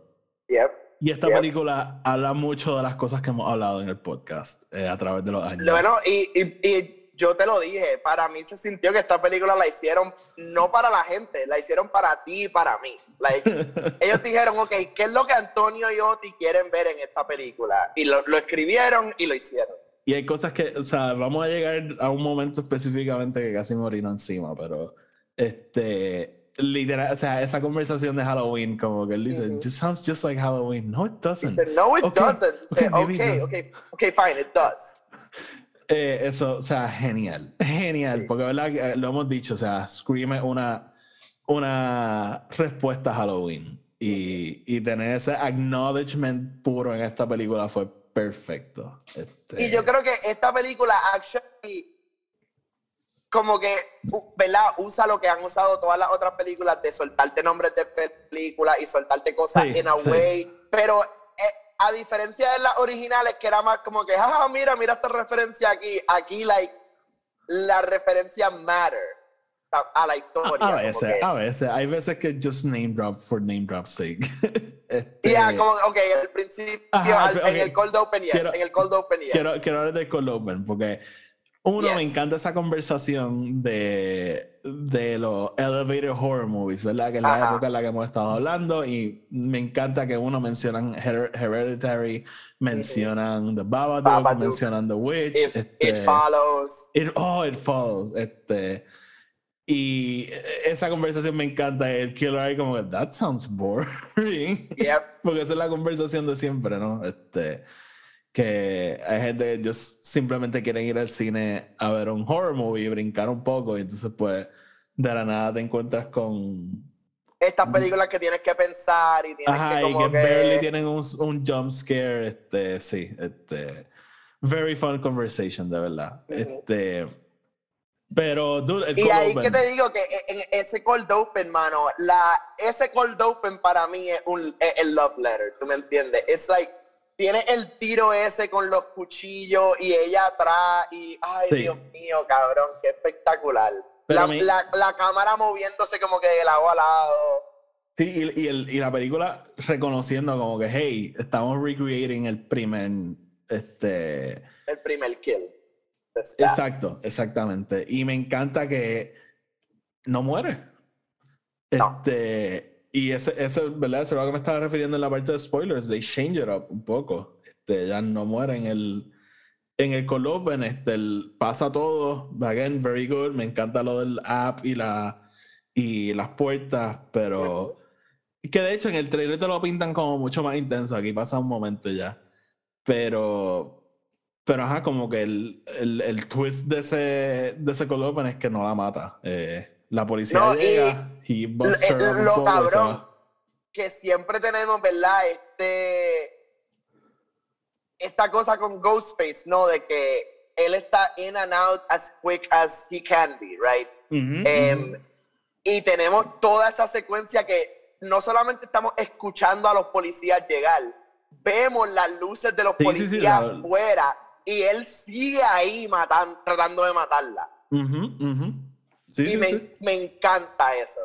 Speaker 1: Y esta
Speaker 2: Yep.
Speaker 1: película habla mucho de las cosas que hemos hablado en el podcast eh, a través de los años.
Speaker 2: Bueno, y, y, y yo te lo dije, para mí se sintió que esta película la hicieron no para la gente, la hicieron para ti y para mí. Like, ellos dijeron, ok, ¿qué es lo que Antonio y Oti quieren ver en esta película? Y lo, lo escribieron y lo hicieron.
Speaker 1: Y hay cosas que, o sea, vamos a llegar a un momento específicamente que casi me orino encima, pero este, literal, o sea, esa conversación de Halloween, como que él dice, just sounds just like Halloween. No, it doesn't.
Speaker 2: Dice, no, it
Speaker 1: Okay,
Speaker 2: doesn't. Dice,
Speaker 1: okay, maybe it
Speaker 2: ok,
Speaker 1: does.
Speaker 2: ok, ok, fine, it does.
Speaker 1: Eh, eso, o sea, genial, genial,
Speaker 2: Sí.
Speaker 1: porque verdad eh, lo hemos dicho, o sea, Scream es una, una respuesta a Halloween y, y tener ese acknowledgement puro en esta película fue perfecto. Este,
Speaker 2: Y yo creo que esta película, actually, como que, ¿verdad? Usa lo que han usado todas las otras películas de soltarte nombres de películas y soltarte cosas
Speaker 1: Sí,
Speaker 2: in a
Speaker 1: sí.
Speaker 2: way. Pero eh, a diferencia de las originales, que era más como que, ah, mira, mira esta referencia aquí. Aquí, like, la referencia matter a, la historia.
Speaker 1: A, veces,
Speaker 2: que-
Speaker 1: a veces. Hay veces que just name drop for name drop's sake. Este,
Speaker 2: Yeah, como, ok, el principio,
Speaker 1: Ajá,
Speaker 2: al-
Speaker 1: ok.
Speaker 2: en el cold open, yes.
Speaker 1: Quiero-
Speaker 2: en el cold open, yes.
Speaker 1: quiero, quiero hablar de Cold Open porque uno me encanta esa conversación de, de los elevator horror movies, ¿verdad? Que es la
Speaker 2: Ajá.
Speaker 1: época en la que hemos estado hablando y me encanta que uno mencionan Her- Hereditary, mencionan The Babadook,
Speaker 2: Babadook.
Speaker 1: mencionan The Witch.
Speaker 2: If
Speaker 1: este,
Speaker 2: it follows.
Speaker 1: It, oh, it follows. Este, y esa conversación me encanta. El killer ahí como que, that sounds boring.
Speaker 2: Yep.
Speaker 1: Porque esa es la conversación de siempre, ¿no? Este, que hay gente que ellos simplemente quieren ir al cine a ver un horror movie y brincar un poco y entonces pues de la nada te encuentras con
Speaker 2: estas películas que tienes que pensar y tienes
Speaker 1: Ajá,
Speaker 2: que
Speaker 1: y
Speaker 2: como
Speaker 1: que,
Speaker 2: que...
Speaker 1: barely tienen un, un jump scare, este, sí, este, very fun conversation, de verdad.
Speaker 2: Ujú.
Speaker 1: Este, pero, dude, el
Speaker 2: Y
Speaker 1: cold
Speaker 2: ahí
Speaker 1: open-
Speaker 2: que te digo que en ese cold open, mano, la, ese cold open para mí es, un, es el love letter, ¿tú me entiendes? Es like, tiene el tiro ese con los cuchillos y ella atrás y, ay,
Speaker 1: Sí.
Speaker 2: Dios mío, cabrón, qué espectacular. La,
Speaker 1: mí-
Speaker 2: la, la cámara moviéndose como que de lado a lado.
Speaker 1: Sí, y, y el- y la película reconociendo como que, hey, estamos recreating el primer, este,
Speaker 2: El primer kill.
Speaker 1: Exacto, exactamente. Y me encanta que no muere.
Speaker 2: No.
Speaker 1: Este, y ese, ese, ¿verdad? Eso es lo que me estaba refiriendo en la parte de spoilers. They change it up un poco. Este, ya no muere en el, en el cold open, este, el- pasa todo. Again, very good. Me encanta lo del app y, la, y las puertas, pero que de hecho en el trailer te lo pintan como mucho más intenso. Aquí pasa un momento ya. Pero, pero ajá, como que el, el, el twist de ese, de ese cold open es que no la mata. Eh, la policía
Speaker 2: No, y
Speaker 1: llega y her
Speaker 2: Lo,
Speaker 1: y se
Speaker 2: cabrón, que siempre tenemos, ¿verdad? Este. Esta cosa con Ghostface, ¿no? De que él está in and out as quick as he can be, right?
Speaker 1: Ujú.
Speaker 2: y tenemos toda esa secuencia que no solamente estamos escuchando a los policías llegar, vemos las luces de los
Speaker 1: Sí, sí, sí,
Speaker 2: policías afuera y él sigue ahí matan- tratando de matarla.
Speaker 1: Ujú, ujú. Sí,
Speaker 2: y
Speaker 1: sí,
Speaker 2: me,
Speaker 1: sí.
Speaker 2: me encanta eso.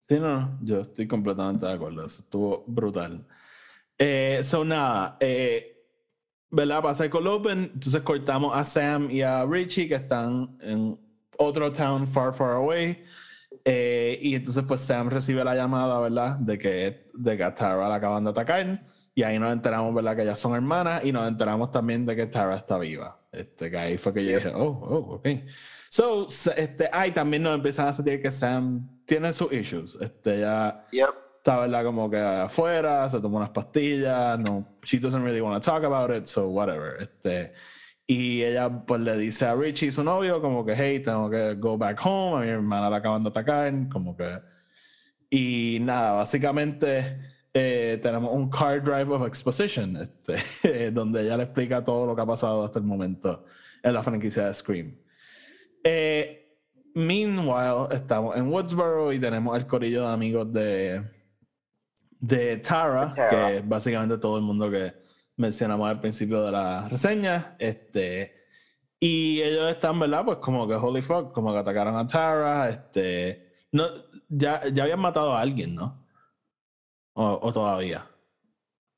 Speaker 1: Sí, no, no, yo estoy completamente de acuerdo. Eso estuvo brutal. Eh, so, nada, eh, ¿verdad? Pasa el cold open, entonces cortamos a Sam y a Richie que están en otro town far, far away. Eh, y entonces, pues Sam recibe la llamada, ¿verdad? De que, de que a Tara la acaban de atacar. Y ahí nos enteramos, ¿verdad? Que ellas son hermanas. Y nos enteramos también de que Tara está viva. Este, que ahí fue que yo dije, oh, oh, ok. So, este, ahí también nos empiezan a sentir que Sam tiene sus issues. Este, ya
Speaker 2: Yep.
Speaker 1: está, ¿verdad? Como que afuera, se tomó unas pastillas, no, she doesn't really want to talk about it, so whatever. Este, y ella pues le dice a Richie, su novio, como que, hey, tengo que go back home, a mi hermana la acaban de atacar, como que... Y nada, básicamente eh, tenemos un card drive of exposition, este, donde ella le explica todo lo que ha pasado hasta el momento en la franquicia de Scream. Eh, meanwhile, estamos en Woodsboro y tenemos el corillo de amigos de, de Tara, que es básicamente todo el mundo que mencionamos al principio de la reseña. Este, y ellos están, ¿verdad? Pues como que holy fuck, como que atacaron a Tara. Este, no, ya, ya habían matado a alguien, ¿no? O, o todavía.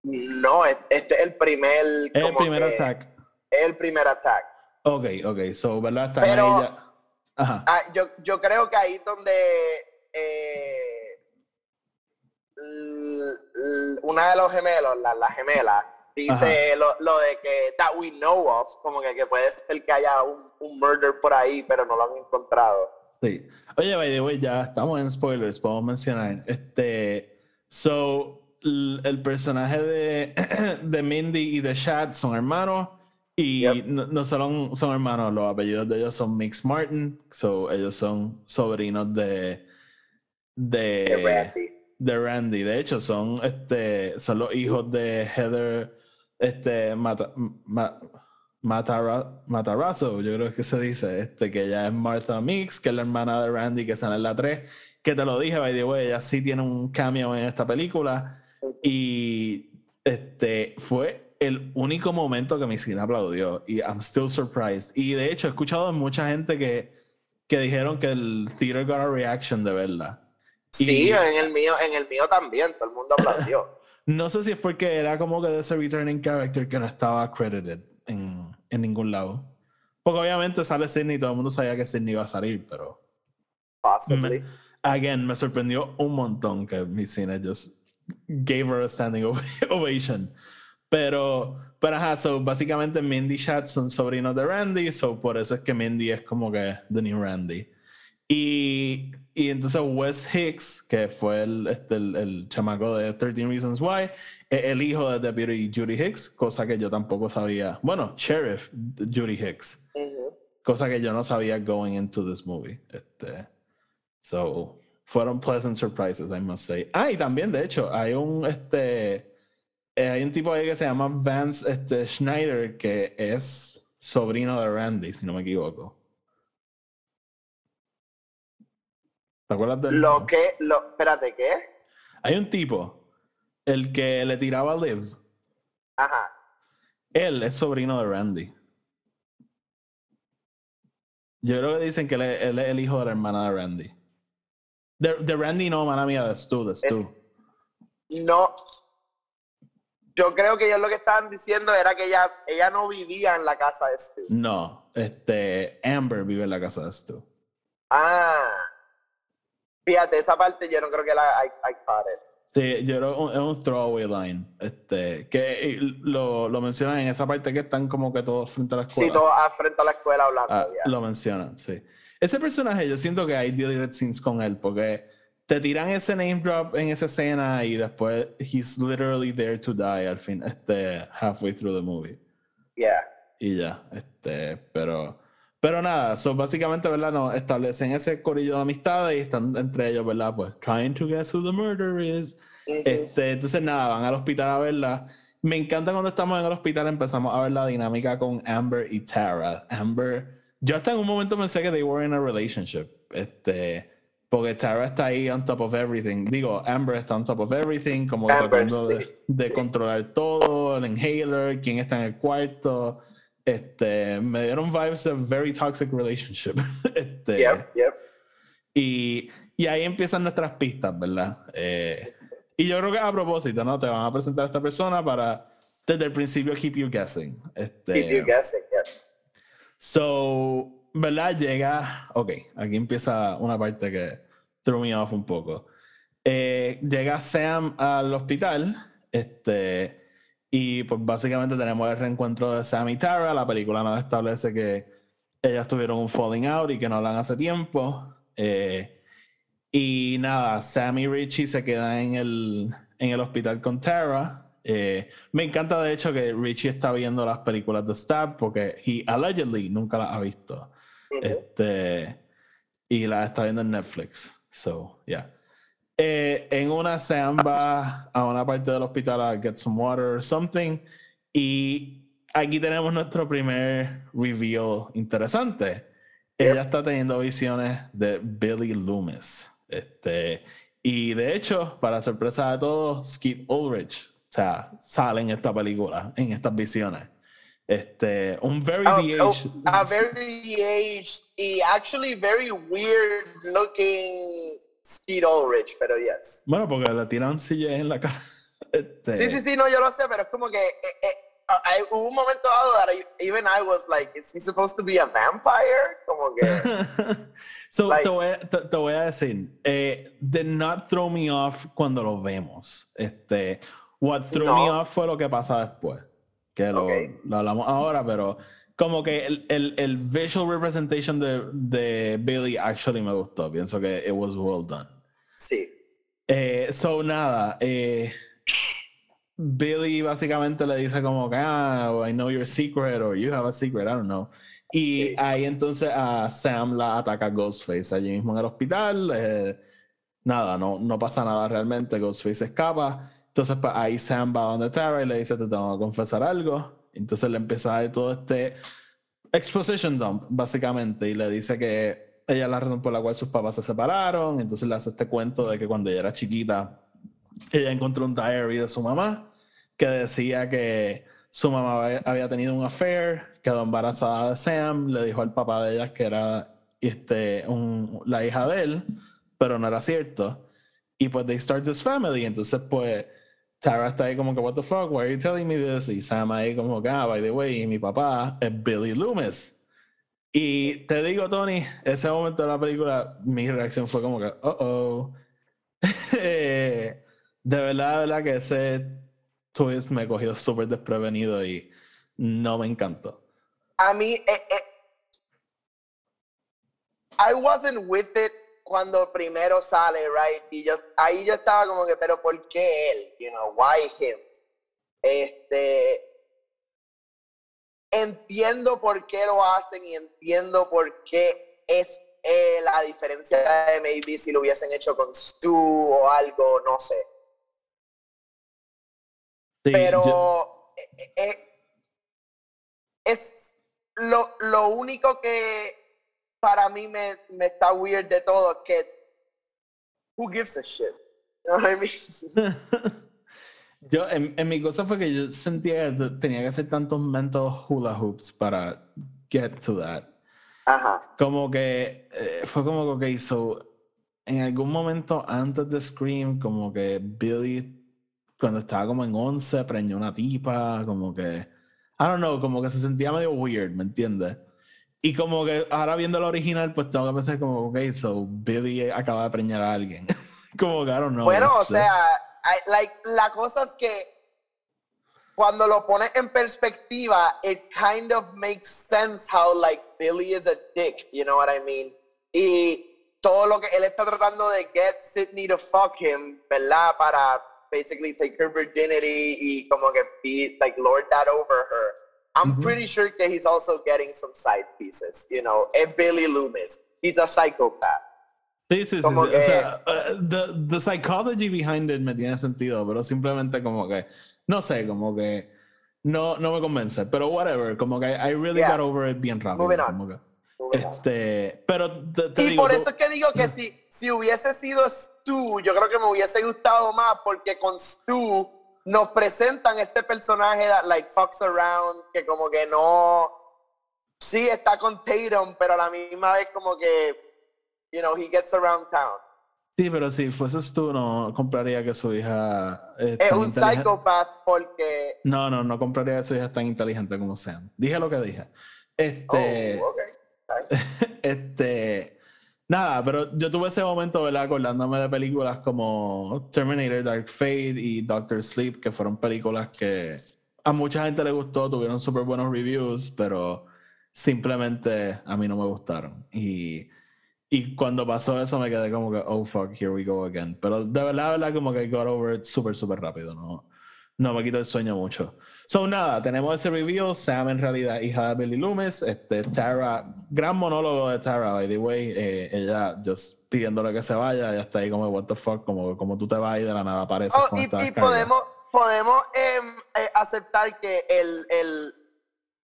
Speaker 2: No, es- este es el primer.
Speaker 1: Es el
Speaker 2: como
Speaker 1: primer
Speaker 2: que-
Speaker 1: attack.
Speaker 2: Es el primer attack.
Speaker 1: Ok, ok, so, ¿verdad? Están
Speaker 2: Pero-
Speaker 1: ahí ya. Ajá.
Speaker 2: Ah, yo, yo creo que ahí es donde eh, l- l- una de los gemelos, la, la gemela, dice lo, lo de que that we know of, como que, que puede ser que haya un, un murder por ahí, pero no lo han encontrado.
Speaker 1: Sí. Oye, by the way, ya estamos en spoilers, podemos mencionar. Este, so, el personaje de, de Mindy y de Chad son hermanos y
Speaker 2: Yep.
Speaker 1: no, no solo son hermanos, los apellidos de ellos son Mix Martin, so ellos son sobrinos de de,
Speaker 2: de Randy.
Speaker 1: de Randy. De hecho, son este son los hijos de Heather este Mata, Ma- Matara- Matarazzo, yo creo que se dice, este, que ella es Martha Mix, que es la hermana de Randy que sale en la 3, que te lo dije, by the way, ella sí tiene un cameo en esta película y este fue el único momento que mi cine aplaudió y I'm still surprised. Y de hecho he escuchado mucha gente que, que dijeron que el theater got a reaction de verla.
Speaker 2: Sí,
Speaker 1: Y-
Speaker 2: en el mío, en el mío también, todo el mundo aplaudió.
Speaker 1: No sé si es porque era como que de ese returning character que no estaba credited en, en ningún lado. Porque obviamente sale Sidney y todo el mundo sabía que Sidney iba a salir, pero
Speaker 2: Possibly.
Speaker 1: again, me sorprendió un montón que mi cine just gave her a standing ov- ovation. Pero, pero ajá, so básicamente Mindy y Chad son sobrinos de Randy, so por eso es que Mindy es como que the new Randy. Y, y entonces Wes Hicks, que fue el, este, el, el chamaco de 13 Reasons Why, el hijo de Deputy Judy Hicks, cosa que yo tampoco sabía. Bueno, Sheriff Judy Hicks cosa que yo no sabía going into this movie. Este, so, fueron pleasant surprises, I must say. Ah, y también, de hecho, hay un, este, eh, hay un tipo ahí que se llama Vance este, Schneider, que es sobrino de Randy, si no me equivoco. ¿Te acuerdas de
Speaker 2: Lo que, lo, espérate, ¿qué?
Speaker 1: Hay un tipo, el que le tiraba a Liv.
Speaker 2: Ajá.
Speaker 1: Él es sobrino de Randy. Yo creo que dicen que él es, él es el hijo de la hermana de Randy. De, de Randy no, mala mía, de Stu, de Stu.
Speaker 2: No. Yo creo que ellos lo que estaban diciendo era que ella, ella no vivía en la casa de Stu.
Speaker 1: No, este, Amber vive en la casa de Stu.
Speaker 2: Ah. Fíjate, esa parte yo no creo que la I caught it.
Speaker 1: Sí, yo creo que es un throwaway line. Este, que lo, lo mencionan en esa parte que están como que todos frente a la escuela.
Speaker 2: Sí, todos ah, frente a la escuela hablando.
Speaker 1: Ah,
Speaker 2: ya.
Speaker 1: Lo mencionan, sí. Ese personaje, yo siento que hay deleted scenes con él, porque te tiran ese name drop en esa escena y después he's literally there to die al fin, este, halfway through the movie.
Speaker 2: Yeah.
Speaker 1: Y ya, este, pero, pero nada, so básicamente, ¿verdad? No, establecen ese corillo de amistades y están entre ellos, ¿verdad? Pues trying to guess who the murderer is.
Speaker 2: Ujú.
Speaker 1: Este, entonces nada, van al hospital a verla. Me encanta cuando estamos en el hospital empezamos a ver la dinámica con Amber y Tara. Amber, yo hasta en un momento pensé que they were in a relationship. Este, porque Tara está ahí on top of everything. Digo, Amber está on top of everything, como
Speaker 2: Amber,
Speaker 1: tratando de,
Speaker 2: sí,
Speaker 1: de
Speaker 2: sí.
Speaker 1: controlar todo, el inhaler, quién está en el cuarto. Este, me dieron vibes de very toxic relationship. Este,
Speaker 2: Yep, yep.
Speaker 1: y, y ahí empiezan nuestras pistas, ¿verdad? Eh, y yo creo que a propósito, ¿no? Te van a presentar a esta persona para, desde el principio, keep you guessing. Este,
Speaker 2: Keep you guessing, yeah.
Speaker 1: So, ¿verdad? Llega, ok, aquí empieza una parte que threw me off un poco. Eh, llega Sam al hospital, este, y pues básicamente tenemos el reencuentro de Sam y Tara. La película nos establece que ellas tuvieron un falling out y que no hablan hace tiempo. Eh, y nada, Sam y Richie se quedan en el, en el hospital con Tara. Eh, me encanta de hecho que Richie está viendo las películas de Stab porque he allegedly nunca las ha visto.
Speaker 2: Ujú.
Speaker 1: Este, y las está viendo en Netflix. So, yeah. Eh, en una Sam va a una parte del hospital a get some water or something. Y aquí tenemos nuestro primer reveal interesante. Ella está teniendo visiones de Billy Loomis. Este, y de hecho, para sorpresa de todos, Skeet Ulrich o sea, sale en esta película, en estas visiones. Este, un very
Speaker 2: Oh,
Speaker 1: DH.
Speaker 2: oh, a very aged y actually very weird looking Speed Ulrich, pero yes.
Speaker 1: Bueno, porque le tiran silla en la cara. Este,
Speaker 2: Sí, sí, sí, no, yo lo sé, pero es como que eh, eh, hay- hubo un momento dado that I- even I was like, is he supposed to be a vampire? Como que,
Speaker 1: so,
Speaker 2: Like-
Speaker 1: te, voy a, te, te voy a decir, eh, did not throw me off cuando lo vemos. Este, what threw
Speaker 2: No.
Speaker 1: me off fue lo que pasa después, que lo,
Speaker 2: Ok.
Speaker 1: lo hablamos ahora, pero como que el, el, el visual representation de, de Billy actually me gustó. Pienso que it was well done.
Speaker 2: sí.
Speaker 1: Eh, so, nada. eh, Billy básicamente le dice como que, ah, I know your secret or you have a secret, I don't know. Y
Speaker 2: Sí.
Speaker 1: ahí entonces a Sam la ataca Ghostface allí mismo en el hospital. eh, nada, no, no pasa nada realmente. Ghostface escapa. Entonces pues, ahí Sam va donde Tara y le dice, te tengo que confesar algo. Entonces le empieza a dar todo este exposition dump, básicamente, y le dice que ella es la razón por la cual sus papás se separaron. Entonces le hace este cuento de que cuando ella era chiquita, ella encontró un diary de su mamá que decía que su mamá había- tenido un affair, quedó embarazada de Sam, le dijo al papá de ella que era este, un- la hija de él, pero no era cierto. Y pues they start this family, entonces pues Tara está ahí como que, what the fuck, why are you telling me this? Y Sam ahí como que, ah, by the way, mi papá es Billy Loomis. Y te digo, Tony, ese momento de la película, mi reacción fue como que, oh, oh. De verdad, de verdad que ese twist me cogió súper desprevenido y no me encantó.
Speaker 2: A mí, eh, eh, I wasn't with it cuando primero sale, right? Y yo, ahí yo estaba como que, pero ¿por qué él? You know, why him? Este, entiendo por qué lo hacen y entiendo por qué es eh, la diferencia de maybe si lo hubiesen hecho con Stu o algo, no sé. Pero eh, eh, es lo, lo, único que para mí me, me está weird de todo, que who gives a shit? You know what I mean?
Speaker 1: Yo, en, en, mi cosa fue que yo sentía que tenía que hacer tantos mental hula hoops para get to that.
Speaker 2: Ajá.
Speaker 1: Como que eh, fue como que, hizo en algún momento antes de Scream, como que Billy, cuando estaba como en 11, preñó una tipa, como que, I don't know, como que se sentía medio weird, ¿me entiendes? Y como que ahora viendo la original, pues tengo que pensar como, ok, so Billy acaba de preñar a alguien. como que I don't know.
Speaker 2: Bueno, o sea like, la cosa es que cuando lo pones en perspectiva, it kind of makes sense how like Billy is a dick, you know what I mean? Y todo lo que él está tratando de get Sydney to fuck him, ¿verdad? Para basically take her virginity y como que be like lord that over her. I'm pretty sure that he's also getting some side pieces, you know. Es Billy Loomis. He's a psychopath.
Speaker 1: Sí, sí, sí. O sea, uh, the, the, psychology behind it me tiene sentido, pero simplemente como que, no sé, como que no, no me convence. Pero whatever, como que I really got over it bien rápido. Como que, este, pero
Speaker 2: y por eso es que digo que si, si hubiese sido Stu, yo creo que me hubiese gustado más porque con Stu nos presentan este personaje that like fucks around, que como que no, sí está con Tatum, pero a la misma vez como que you know, he gets around town.
Speaker 1: Sí, pero si fueses tú, no compraría que su hija.
Speaker 2: es un psicópata porque.
Speaker 1: No, no, no compraría que su hija es tan inteligente como sean. Dije lo que dije. Este.
Speaker 2: Oh, okay.
Speaker 1: este. Nada, pero yo tuve ese momento, ¿verdad? Acordándome de películas como Terminator, Dark Fate y Doctor Sleep, que fueron películas que a mucha gente le gustó, tuvieron súper buenos reviews, pero simplemente a mí no me gustaron. Y y cuando pasó eso me quedé como que, oh fuck, here we go again. Pero de verdad, verdad, como que got over it súper, súper rápido. No, no me quito el sueño mucho. So, nada, tenemos ese review. Sam, en realidad, hija de Billy Loomis. Este, Tara, gran monólogo de Tara, by the way. Eh, ella, just pidiéndole que se vaya, ya está ahí como, what the fuck, como, como tú te vas y de la nada apareces.
Speaker 2: Oh, y, y podemos, podemos em, eh, aceptar que el, el,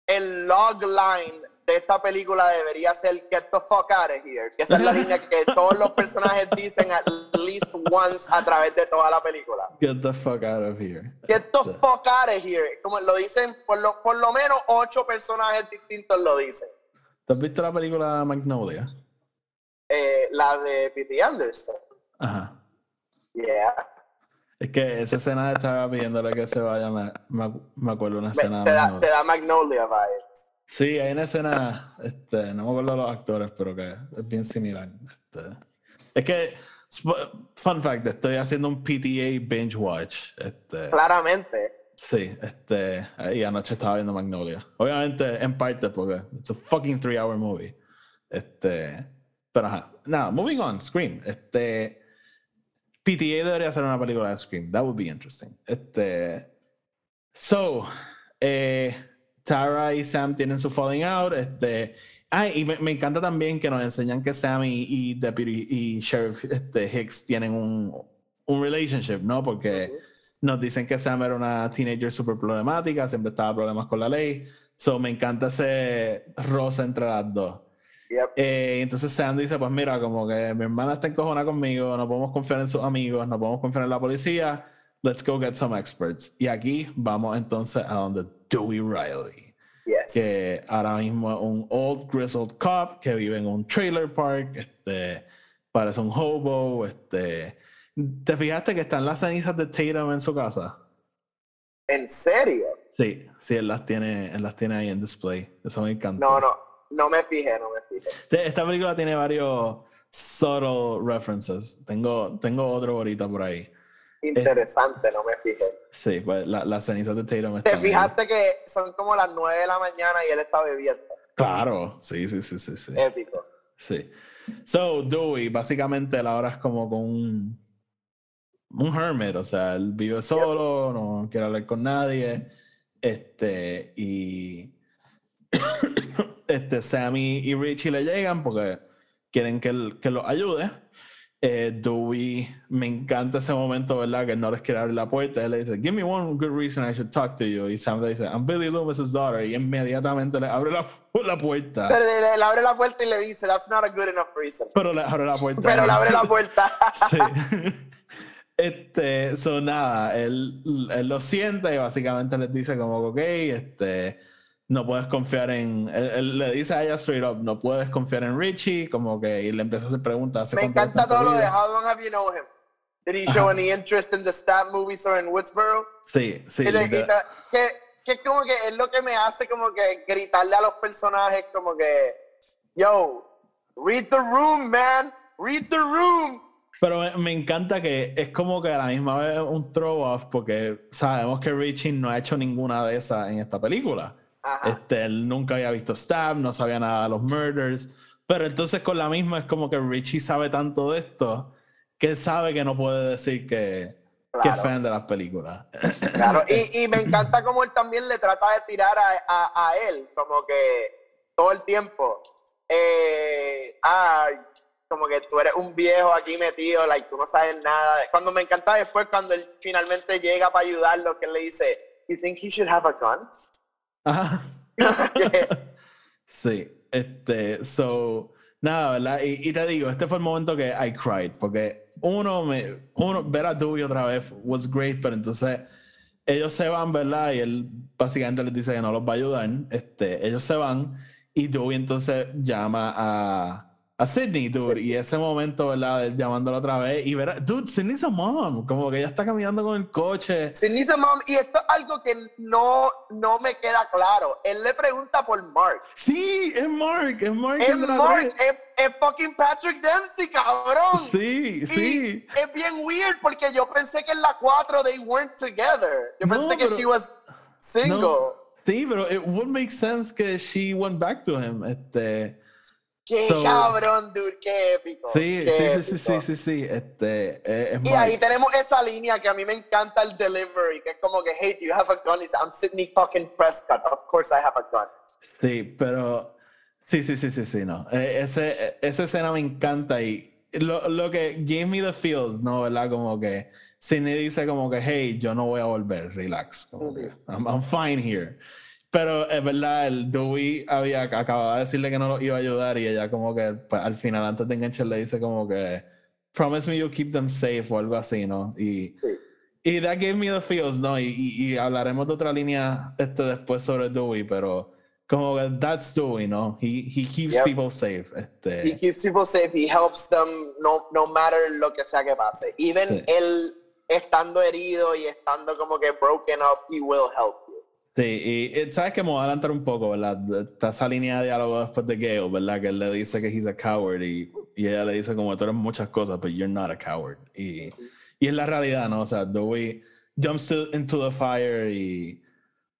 Speaker 2: el log line de esta película debería ser Get the fuck out of here. Que esa es la línea que todos los personajes dicen at least once a través de toda la película.
Speaker 1: Get the fuck out of here.
Speaker 2: Get the fuck out of here. Como lo dicen, por lo, por lo menos ocho personajes distintos lo dicen.
Speaker 1: ¿Te has visto la película Magnolia?
Speaker 2: Eh, la de P.T. Anderson.
Speaker 1: Ajá.
Speaker 2: Yeah.
Speaker 1: Es que esa escena estar pidiéndole que se vaya, me, me, acuerdo una escena.
Speaker 2: te, da, te da Magnolia vibes.
Speaker 1: Sí, hay una escena, este, no me acuerdo de los actores, pero que es bien similar. Este. Es que, fun fact, estoy haciendo un PTA binge watch. Este,
Speaker 2: Claramente.
Speaker 1: Sí, este, y anoche estaba viendo Magnolia. Obviamente, en parte, porque it's a fucking three hour movie. Este, pero ajá. Nada, moving on, Scream. Este, PTA debería ser una película de Scream. That would be interesting. Este, so, eh, Tara y Sam tienen su falling out. Este, ah, y me, encanta también que nos enseñan que Sam y, Deputy y Sheriff este, Hicks tienen un, un relationship, ¿no? Porque nos dicen que Sam era una teenager súper problemática, siempre estaba problemas con la ley. So me encanta ese rosa entre las dos. Eh, entonces Sam dice, pues mira, como que mi hermana está encojona conmigo, no podemos confiar en sus amigos, no podemos confiar en la policía let's go get some experts. Y aquí vamos entonces a donde Dewey Riley.
Speaker 2: Yes.
Speaker 1: Que ahora mismo es un old grizzled cop que vive en un trailer park, este, parece un hobo, este. ¿Te fijaste que están las cenizas de Tatum en su casa?
Speaker 2: ¿En serio?
Speaker 1: Sí, sí, él las tiene, él las tiene ahí en display. Eso me encanta.
Speaker 2: No, no, no me fijé, no me fijé.
Speaker 1: Esta película tiene varios subtle references. Tengo, tengo otro ahorita por ahí
Speaker 2: interesante, no me fijé.
Speaker 1: Sí, pues las la cenizas de Tatum
Speaker 2: ¿Te fijaste que son como las 9 de la mañana y él está bebiendo?
Speaker 1: Claro, sí, sí, sí, sí. sí.
Speaker 2: Épico.
Speaker 1: Sí. So, Dewey, básicamente la hora es como con un, un hermit, o sea, él vive solo, no quiere hablar con nadie. Este, y este, Sammy y Richie le llegan porque quieren que, él, que los ayude. Eh, Dewey, me encanta ese momento, ¿verdad? Que no les quiere abrir la puerta. Él le dice, Give me one good reason I should talk to you. Y Sam le dice, I'm Billy Loomis's daughter. Y inmediatamente le abre la, la puerta.
Speaker 2: Pero le, le, abre la puerta y le dice, That's not a good enough reason.
Speaker 1: Pero le abre la puerta.
Speaker 2: Pero le abre la puerta.
Speaker 1: sí. Este, son nada, él, él, lo siente y básicamente les dice como, ok, este, no puedes confiar en, él, le dice a ella straight up, no puedes confiar en Richie, como que, y le empieza a hacer preguntas.
Speaker 2: Me encanta todo lo de how long have you known him? Did he show Ajá. any interest in the stab movies or in Woodsboro?
Speaker 1: Sí, sí.
Speaker 2: Y y que, que como que es lo que me hace como que gritarle a los personajes como que, yo, read the room, man, read the room.
Speaker 1: Pero me encanta que es como que a la misma vez un throw off porque sabemos que Richie no ha hecho ninguna de esas en esta película.
Speaker 2: Ajá.
Speaker 1: Este, él nunca había visto Stab, no sabía nada de los murders. Pero entonces con la misma es como que Richie sabe tanto de esto que sabe que no puede decir que,
Speaker 2: Claro.
Speaker 1: que es fan de las películas.
Speaker 2: Claro, y, y me encanta como él también le trata de tirar a, a, a él, como que todo el tiempo. Eh, ah, como que tú eres un viejo aquí metido, like, tú no sabes nada. Cuando me encanta después, cuando él finalmente llega para ayudarlo, que él le dice, You think he should have a gun?
Speaker 1: Ajá. sí, este, so, nada, ¿verdad? Y, te digo, este fue el momento que I cried, porque uno, me, uno ver a Dewey otra vez was great, pero entonces ellos se van, ¿verdad? Y él básicamente les dice que no los va a ayudar, este, ellos se van y Dewey entonces llama a, a Sydney, dude, y ese momento, ¿verdad? Llamándola otra vez y ver, dude, Sydney's a mom, como que ella está caminando con el coche.
Speaker 2: Sydney's a mom, y esto es algo que no, no me queda claro. Él le pregunta por Mark.
Speaker 1: Sí, es Mark, es Mark.
Speaker 2: Es Mark, es, es fucking Patrick Dempsey, cabrón.
Speaker 1: Sí,
Speaker 2: Y
Speaker 1: sí.
Speaker 2: es bien weird porque yo pensé que en la 4 they weren't together. Yo
Speaker 1: No,
Speaker 2: pensé que
Speaker 1: pero-
Speaker 2: she was single.
Speaker 1: No. Sí, pero it would make sense que she went back to him. Este,
Speaker 2: Qué
Speaker 1: So-
Speaker 2: cabrón, dude, qué épico.
Speaker 1: sí,
Speaker 2: qué
Speaker 1: sí, sí, sí, sí, sí, sí, este, eh, es
Speaker 2: Y ahí tenemos esa línea que a mí me encanta el delivery, que es como que, hey, do you have a gun? I'm Sidney fucking Prescott. Of course I have a gun.
Speaker 1: Sí, pero sí, sí, sí, sí, sí, no. Eh, ese, esa escena me encanta y lo, lo que gave me the feels, ¿no? ¿Verdad? Como que Sidney dice como que, hey, yo no voy a volver, relax. Como que, I'm, I'm fine here. Pero es verdad, el Dewey había, acababa de decirle que no lo iba a ayudar y ella como que pues, al final, antes de enganchar, le dice como que, promise me you'll keep them safe o algo así, ¿no? Y,
Speaker 2: Sí.
Speaker 1: y that gave me the feels, ¿no? Y, y, y hablaremos de otra línea este, después sobre Dewey, pero como que that's Dewey, ¿no? He, he keeps
Speaker 2: Yep.
Speaker 1: people safe. Este,
Speaker 2: He keeps people safe. He helps them no, no matter lo que sea que pase. Even
Speaker 1: Sí.
Speaker 2: él estando herido y estando como que broken up, he will help you.
Speaker 1: Sí, y eh, sabes que me voy a adelantar un poco, ¿verdad? Está esa línea de diálogo después de Gale, ¿verdad? Que él le dice que he's a coward y, y ella le dice como tú eres muchas cosas, but you're not a coward. Y, y es la realidad, ¿no? O sea, Dewey jumps to- into the fire y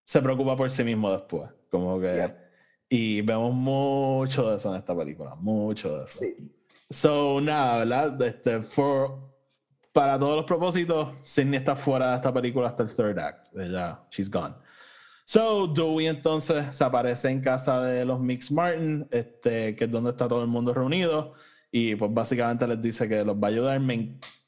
Speaker 1: se preocupa por sí mismo después. Como que...
Speaker 2: Yeah.
Speaker 1: Y vemos mucho de eso en esta película, mucho de eso.
Speaker 2: Sí.
Speaker 1: So, nada, ¿verdad? Este, for, para todos los propósitos, Sidney está fuera de esta película hasta el third act. Ella, she's gone. So, Dewey entonces se aparece en casa de los Mix Martin, este, que es donde está todo el mundo reunido, y pues básicamente les dice que los va a ayudar. Me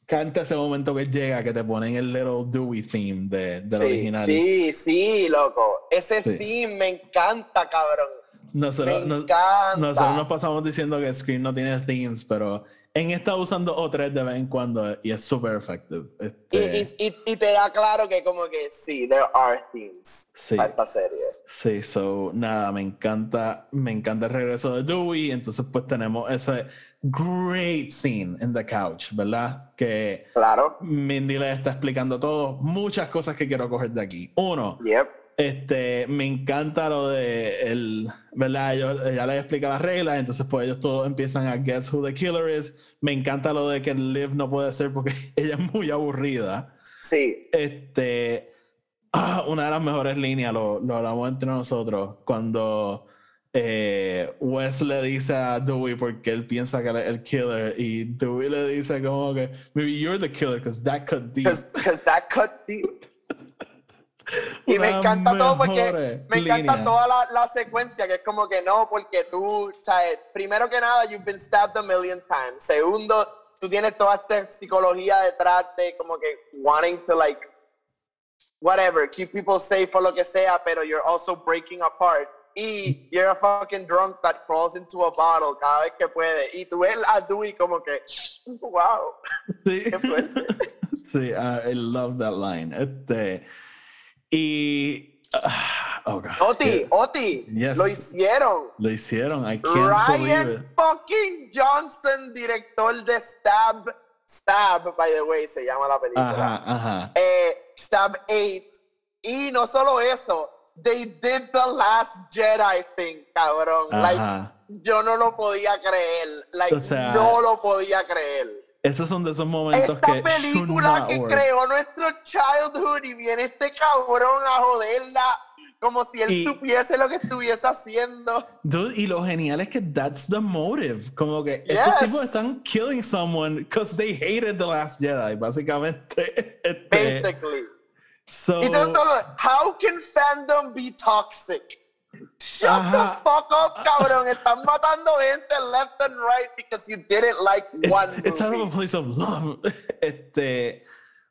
Speaker 1: encanta ese momento que llega, que te ponen el Little Dewey theme de, del
Speaker 2: sí,
Speaker 1: original.
Speaker 2: sí, sí, loco. Ese
Speaker 1: Sí.
Speaker 2: theme me encanta, cabrón.
Speaker 1: Nosotros,
Speaker 2: me
Speaker 1: nos-
Speaker 2: encanta.
Speaker 1: nosotros nos pasamos diciendo que Scream no tiene themes, pero en esta usando O3 de vez en cuando y es súper effective.
Speaker 2: Y,
Speaker 1: Este,
Speaker 2: y, y, y te da claro que como que sí, there are themes
Speaker 1: Sí.
Speaker 2: para esta serie.
Speaker 1: Sí, so nada, me encanta, me encanta el regreso de Dewey. Entonces, pues tenemos ese great scene in the couch, ¿verdad? Que
Speaker 2: Claro.
Speaker 1: Mindy le está explicando todo, muchas cosas que quiero coger de aquí. Uno,
Speaker 2: Yep.
Speaker 1: Este, me encanta lo de el, ¿verdad? Ellos, ella le explica las reglas, entonces pues ellos todos empiezan a guess who the killer is. Me encanta lo de que Liv no puede ser porque ella es muy aburrida.
Speaker 2: Sí.
Speaker 1: Este, ah, una de las mejores líneas, lo, lo hablamos entre nosotros, cuando eh, Wes le dice a Dewey porque él piensa que él es el killer y Dewey le dice como que maybe you're the killer because that cut deep.
Speaker 2: Because that cut deep. Y me encanta todo porque me encanta toda la, la secuencia, que es como que no, porque tú, ¿sabes? Primero que nada, you've been stabbed a million times. Segundo, tú tienes toda esta psicología detrás de como que wanting to like, whatever, keep people safe o lo que sea, pero you're also breaking apart. Y you're a fucking drunk that crawls into a bottle cada vez que puede. Y tú ves a Dewey como que, wow.
Speaker 1: Sí.
Speaker 2: Qué fuerte.
Speaker 1: sí, I love that line. Este, y. ah, oh God.
Speaker 2: Oti, Oti,
Speaker 1: Yes.
Speaker 2: lo hicieron.
Speaker 1: Lo hicieron. I can't believe
Speaker 2: Ryan fucking Johnson, director de Stab. Stab, by the way, se llama la película.
Speaker 1: Ajá, ajá.
Speaker 2: Eh, Stab 8. Y no solo eso, they did the last Jedi thing, cabrón. Like, yo no lo podía creer. Like,
Speaker 1: O sea,
Speaker 2: no lo podía creer.
Speaker 1: Esos son de esos momentos
Speaker 2: Esta
Speaker 1: que.
Speaker 2: película que creó nuestro childhood y viene este cabrón a joderla como si él
Speaker 1: Y-
Speaker 2: supiese lo que estuviese haciendo.
Speaker 1: Dude, y lo genial es que that's the motive. Como que estos
Speaker 2: Yes.
Speaker 1: tipos están killing someone because they hated The Last Jedi, básicamente. Este,
Speaker 2: Basically.
Speaker 1: so,
Speaker 2: Y todo, todo, how can fandom be toxic? Shut
Speaker 1: Ajá.
Speaker 2: the fuck up, cabrón. Están matando gente left and right because you didn't like
Speaker 1: it's,
Speaker 2: one
Speaker 1: it's out of a place of love. Este,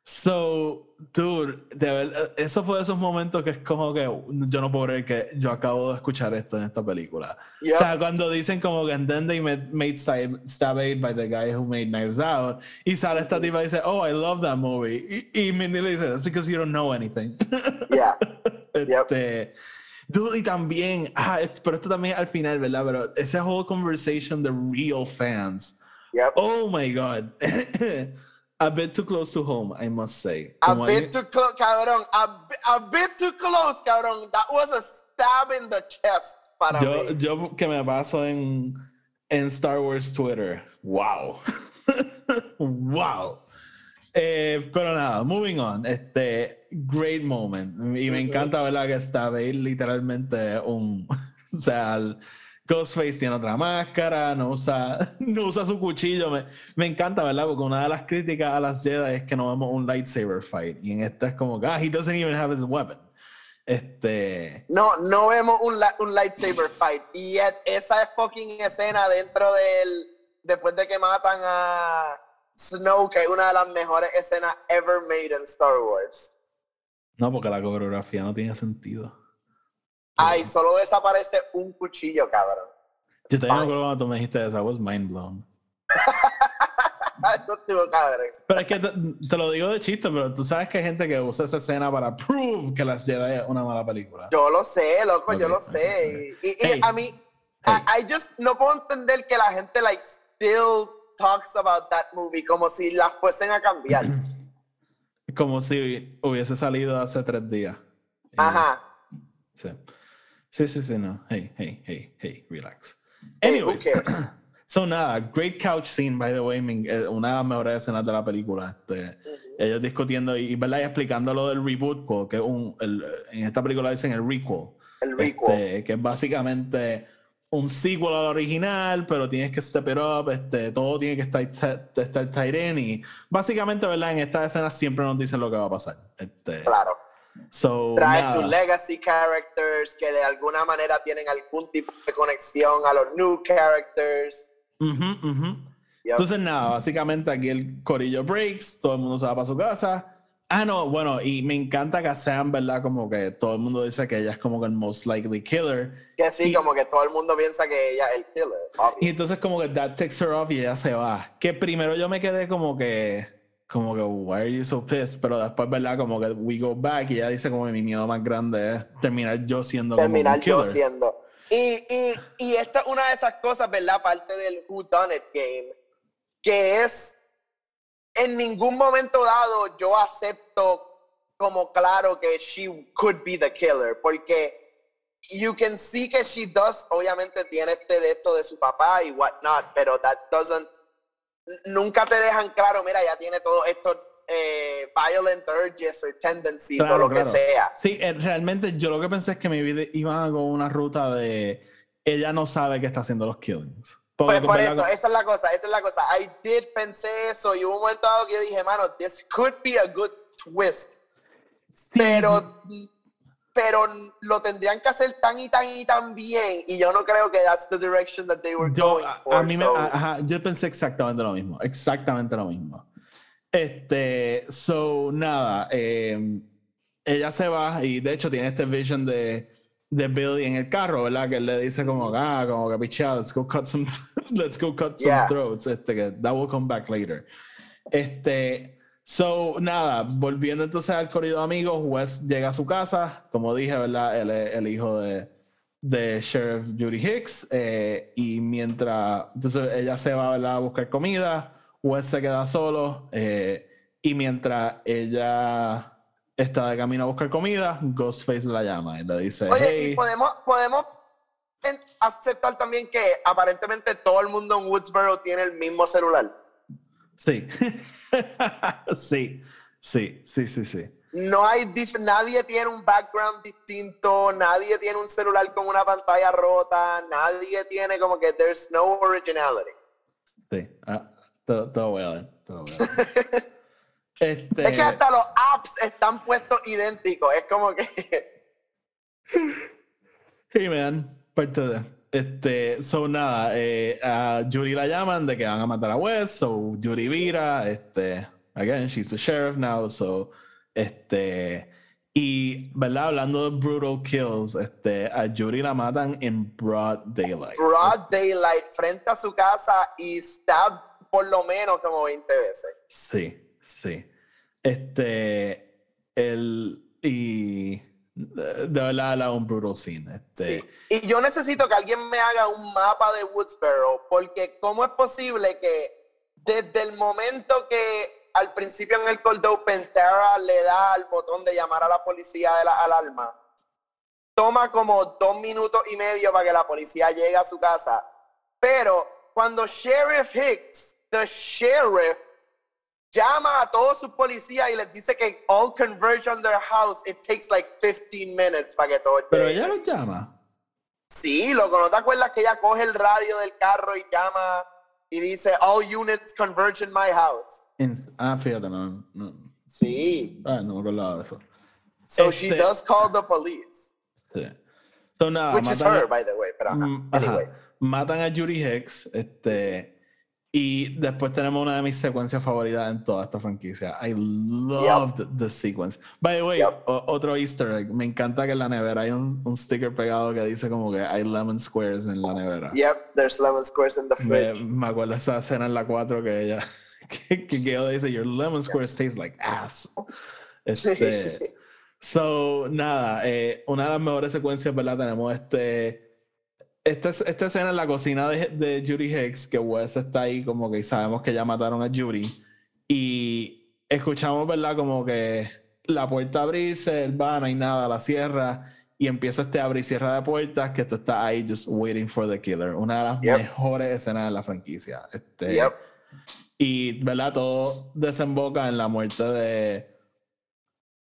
Speaker 1: so, dude, de verdad, eso fue de esos momentos que es como que yo no puedo creer que yo acabo de escuchar esto en esta película.
Speaker 2: Yep.
Speaker 1: O sea, cuando dicen como que and then they made, made Stab, 8 by the guy who made Knives Out y sale esta tipa y dice, oh, I love that movie. Y, y Mindy le dice, that's because you don't know anything.
Speaker 2: Yeah.
Speaker 1: Este, dude, y también, ah, pero esto también al final, ¿verdad? Pero ese whole conversation de real fans.
Speaker 2: Yep.
Speaker 1: Oh my God. a bit too close to home, I must say.
Speaker 2: A
Speaker 1: Como
Speaker 2: bit
Speaker 1: hay-
Speaker 2: too close, cabrón. A, a bit too close, cabrón. That was a stab in the chest para
Speaker 1: yo,
Speaker 2: mí.
Speaker 1: yo que me paso en, en Star Wars Twitter. Wow. wow. Eh, pero nada, moving on. Este, great moment. Y me encanta, ¿verdad? Que está literalmente un. O sea, el Ghostface tiene otra máscara, no usa, no usa su cuchillo. Me, me encanta, ¿verdad? Porque una de las críticas a las Jedi es que no vemos un lightsaber fight. Y en esta es como que, ah, he doesn't even have his weapon. Este.
Speaker 2: No, no vemos un, un lightsaber fight. Y yet, esa es fucking escena dentro del. Después de que matan a Snow, que es una de las mejores escenas ever made in Star Wars.
Speaker 1: No, porque la coreografía no tiene sentido.
Speaker 2: Ay, solo desaparece un cuchillo, cabrón.
Speaker 1: Yo también me acuerdo cuando tú me dijiste eso, I was mind blown. Pero es que te, te lo digo de chiste, pero tú sabes que hay gente que usa esa escena para prove que las Jedi es una mala película.
Speaker 2: Yo lo sé, loco, yo lo sé.
Speaker 1: ok.
Speaker 2: Y, y- y
Speaker 1: Hey.
Speaker 2: a mí,
Speaker 1: Hey.
Speaker 2: I, I just no puedo entender que la gente, like, still talks about that movie como si las fuesen a cambiar.
Speaker 1: Como si hubiese salido hace tres días. Y-
Speaker 2: Ajá.
Speaker 1: Sí. sí, sí, sí, no. Hey, hey, hey, hey, relax.
Speaker 2: Hey, who
Speaker 1: Anyways,
Speaker 2: cares?
Speaker 1: so nada, great couch scene, by the way, eh, una de las mejores escenas de la película. Este, ellos discutiendo y, ¿verdad? y explicando lo del reboot, que es un, el- en esta película dicen el requel.
Speaker 2: El requel.
Speaker 1: Este, que es básicamente un sequel al original, pero tienes que step it up, este, todo tiene que estar, ti- estar tight in y básicamente, ¿verdad? En estas escenas siempre nos dicen lo que va a pasar. Este,
Speaker 2: Claro.
Speaker 1: so,
Speaker 2: Trae
Speaker 1: nada.
Speaker 2: tus legacy characters que de alguna manera tienen algún tipo de conexión a los new characters.
Speaker 1: Ujú, ujú.
Speaker 2: Yep.
Speaker 1: Entonces, nada, básicamente aquí el corillo breaks, todo el mundo se va para su casa. Ah, no, bueno, y me encanta que sean, ¿verdad? Como que todo el mundo dice que ella es como que el most likely killer.
Speaker 2: que sí,
Speaker 1: y-
Speaker 2: como que todo el mundo piensa que ella es el killer.
Speaker 1: Y
Speaker 2: obviously.
Speaker 1: entonces como que that takes her off y ella se va. Que primero yo me quedé como que, como que, why are you so pissed? Pero después, ¿verdad? Como que we go back y ella dice como que mi miedo más grande es terminar yo siendo como
Speaker 2: terminar
Speaker 1: un
Speaker 2: yo
Speaker 1: killer.
Speaker 2: siendo. Y, y, y esta es una de esas cosas, ¿verdad? Parte del Who Done It game, que es en ningún momento dado yo acepto como claro que she could be the killer, porque you can see que she does, obviamente tiene este de esto de su papá y whatnot, pero that doesn't, nunca te dejan claro, mira, ya tiene todos estos eh, violent urges or tendencies o
Speaker 1: Claro,
Speaker 2: lo
Speaker 1: claro.
Speaker 2: que sea.
Speaker 1: Sí, eh, realmente yo lo que pensé es que mi vida iban con una ruta de ella no sabe que está haciendo los killings.
Speaker 2: Pues por eso, esa es la cosa, esa es la cosa. I did pensé eso y hubo un momento dado que yo dije, mano, this could be a good twist. pero, pero lo tendrían que hacer tan y tan y tan bien y yo no creo que that's the direction that they were
Speaker 1: yo,
Speaker 2: going
Speaker 1: a,
Speaker 2: for.
Speaker 1: a mí me,
Speaker 2: so-
Speaker 1: ajá, yo pensé exactamente lo mismo, exactamente lo mismo. Este, so, nada, eh, ella se va y de hecho tiene este vision de, de Billy en el carro, ¿verdad? Que él le dice como, ah, como que let's go cut some, let's go cut some
Speaker 2: Yeah.
Speaker 1: throats, este, que that will come back later. Este, so, nada, volviendo entonces al corrido de amigos, Wes llega a su casa, como dije, ¿verdad? Él es el hijo de, de Sheriff Judy Hicks, eh, y mientras, entonces ella se va, ¿verdad? A buscar comida, Wes se queda solo, eh, y mientras ella está de camino a buscar comida, Ghostface la llama y le dice,
Speaker 2: Oye,
Speaker 1: hey,
Speaker 2: y podemos, podemos aceptar también que aparentemente todo el mundo en Woodsboro tiene el mismo celular.
Speaker 1: sí, sí, sí, sí, sí, sí.
Speaker 2: No hay nadie tiene un background distinto, nadie tiene un celular con una pantalla rota, nadie tiene como que there's no originality.
Speaker 1: Sí, ah, te, te lo voy a dar. Te lo voy a dar. este,
Speaker 2: Es que hasta los apps están puestos idénticos, es como que
Speaker 1: Hey man, parte de. Este, so nada, eh, a Judy la llaman de que van a matar a Wes, so Judy vira, este, again, she's the sheriff now, so, este, y, ¿verdad? Hablando de brutal kills, este, a Judy la matan en broad daylight.
Speaker 2: broad daylight frente a su casa y está por lo menos como 20 veces.
Speaker 1: Sí, sí. Este, el, y, de de verdad, la un brutal scene, este.
Speaker 2: Sí. Y yo necesito que alguien me haga un mapa de Woodsboro, porque ¿cómo es posible que desde el momento que al principio en el cold open Tara le da al botón de llamar a la policía de la alarma, toma como dos minutos y medio para que la policía llegue a su casa, pero cuando Sheriff Hicks, the sheriff, llama a todos sus policías y les dice que all converge on their house, it takes like 15 minutes para que todo
Speaker 1: Pero
Speaker 2: llegue.
Speaker 1: ella lo llama.
Speaker 2: Sí, loco, ¿no te acuerdas que ella coge el radio del carro y llama y dice, all units converge in my house?
Speaker 1: En- ah, fíjate, no, no,
Speaker 2: Sí.
Speaker 1: ah, no me acordaba de eso.
Speaker 2: So she
Speaker 1: Este-
Speaker 2: does call the police.
Speaker 1: Sí. So, nada,
Speaker 2: Which is
Speaker 1: matan a-
Speaker 2: her, by the way. Pero, ajá.
Speaker 1: Mm, ajá.
Speaker 2: Anyway.
Speaker 1: Matan a Judy Hicks, este, y después tenemos una de mis secuencias favoritas en toda esta franquicia. I loved the sequence. By the way,
Speaker 2: Yep.
Speaker 1: otro Easter egg. Me encanta que en la nevera hay un, un sticker pegado que dice como que hay lemon squares en la nevera.
Speaker 2: Yep, there's lemon squares in the
Speaker 1: Me,
Speaker 2: fridge.
Speaker 1: me acuerdo esa escena en la 4 que ella, que, que Gail dice, Your lemon squares taste like ass. Este, So, nada, eh, una de las mejores secuencias, ¿verdad? Tenemos este. Esta, esta escena en la cocina de, de Judy Hicks, que Wes está ahí, como que sabemos que ya mataron a Judy. Y escuchamos, ¿verdad? Como que la puerta abrirse, él va, no hay nada, la cierra. Y empieza este abre y cierra de puertas, que tú estás ahí just waiting for the killer. Una de las
Speaker 2: Yep.
Speaker 1: mejores escenas de la franquicia. Este,
Speaker 2: Yep.
Speaker 1: y, ¿verdad? Todo desemboca en la muerte de,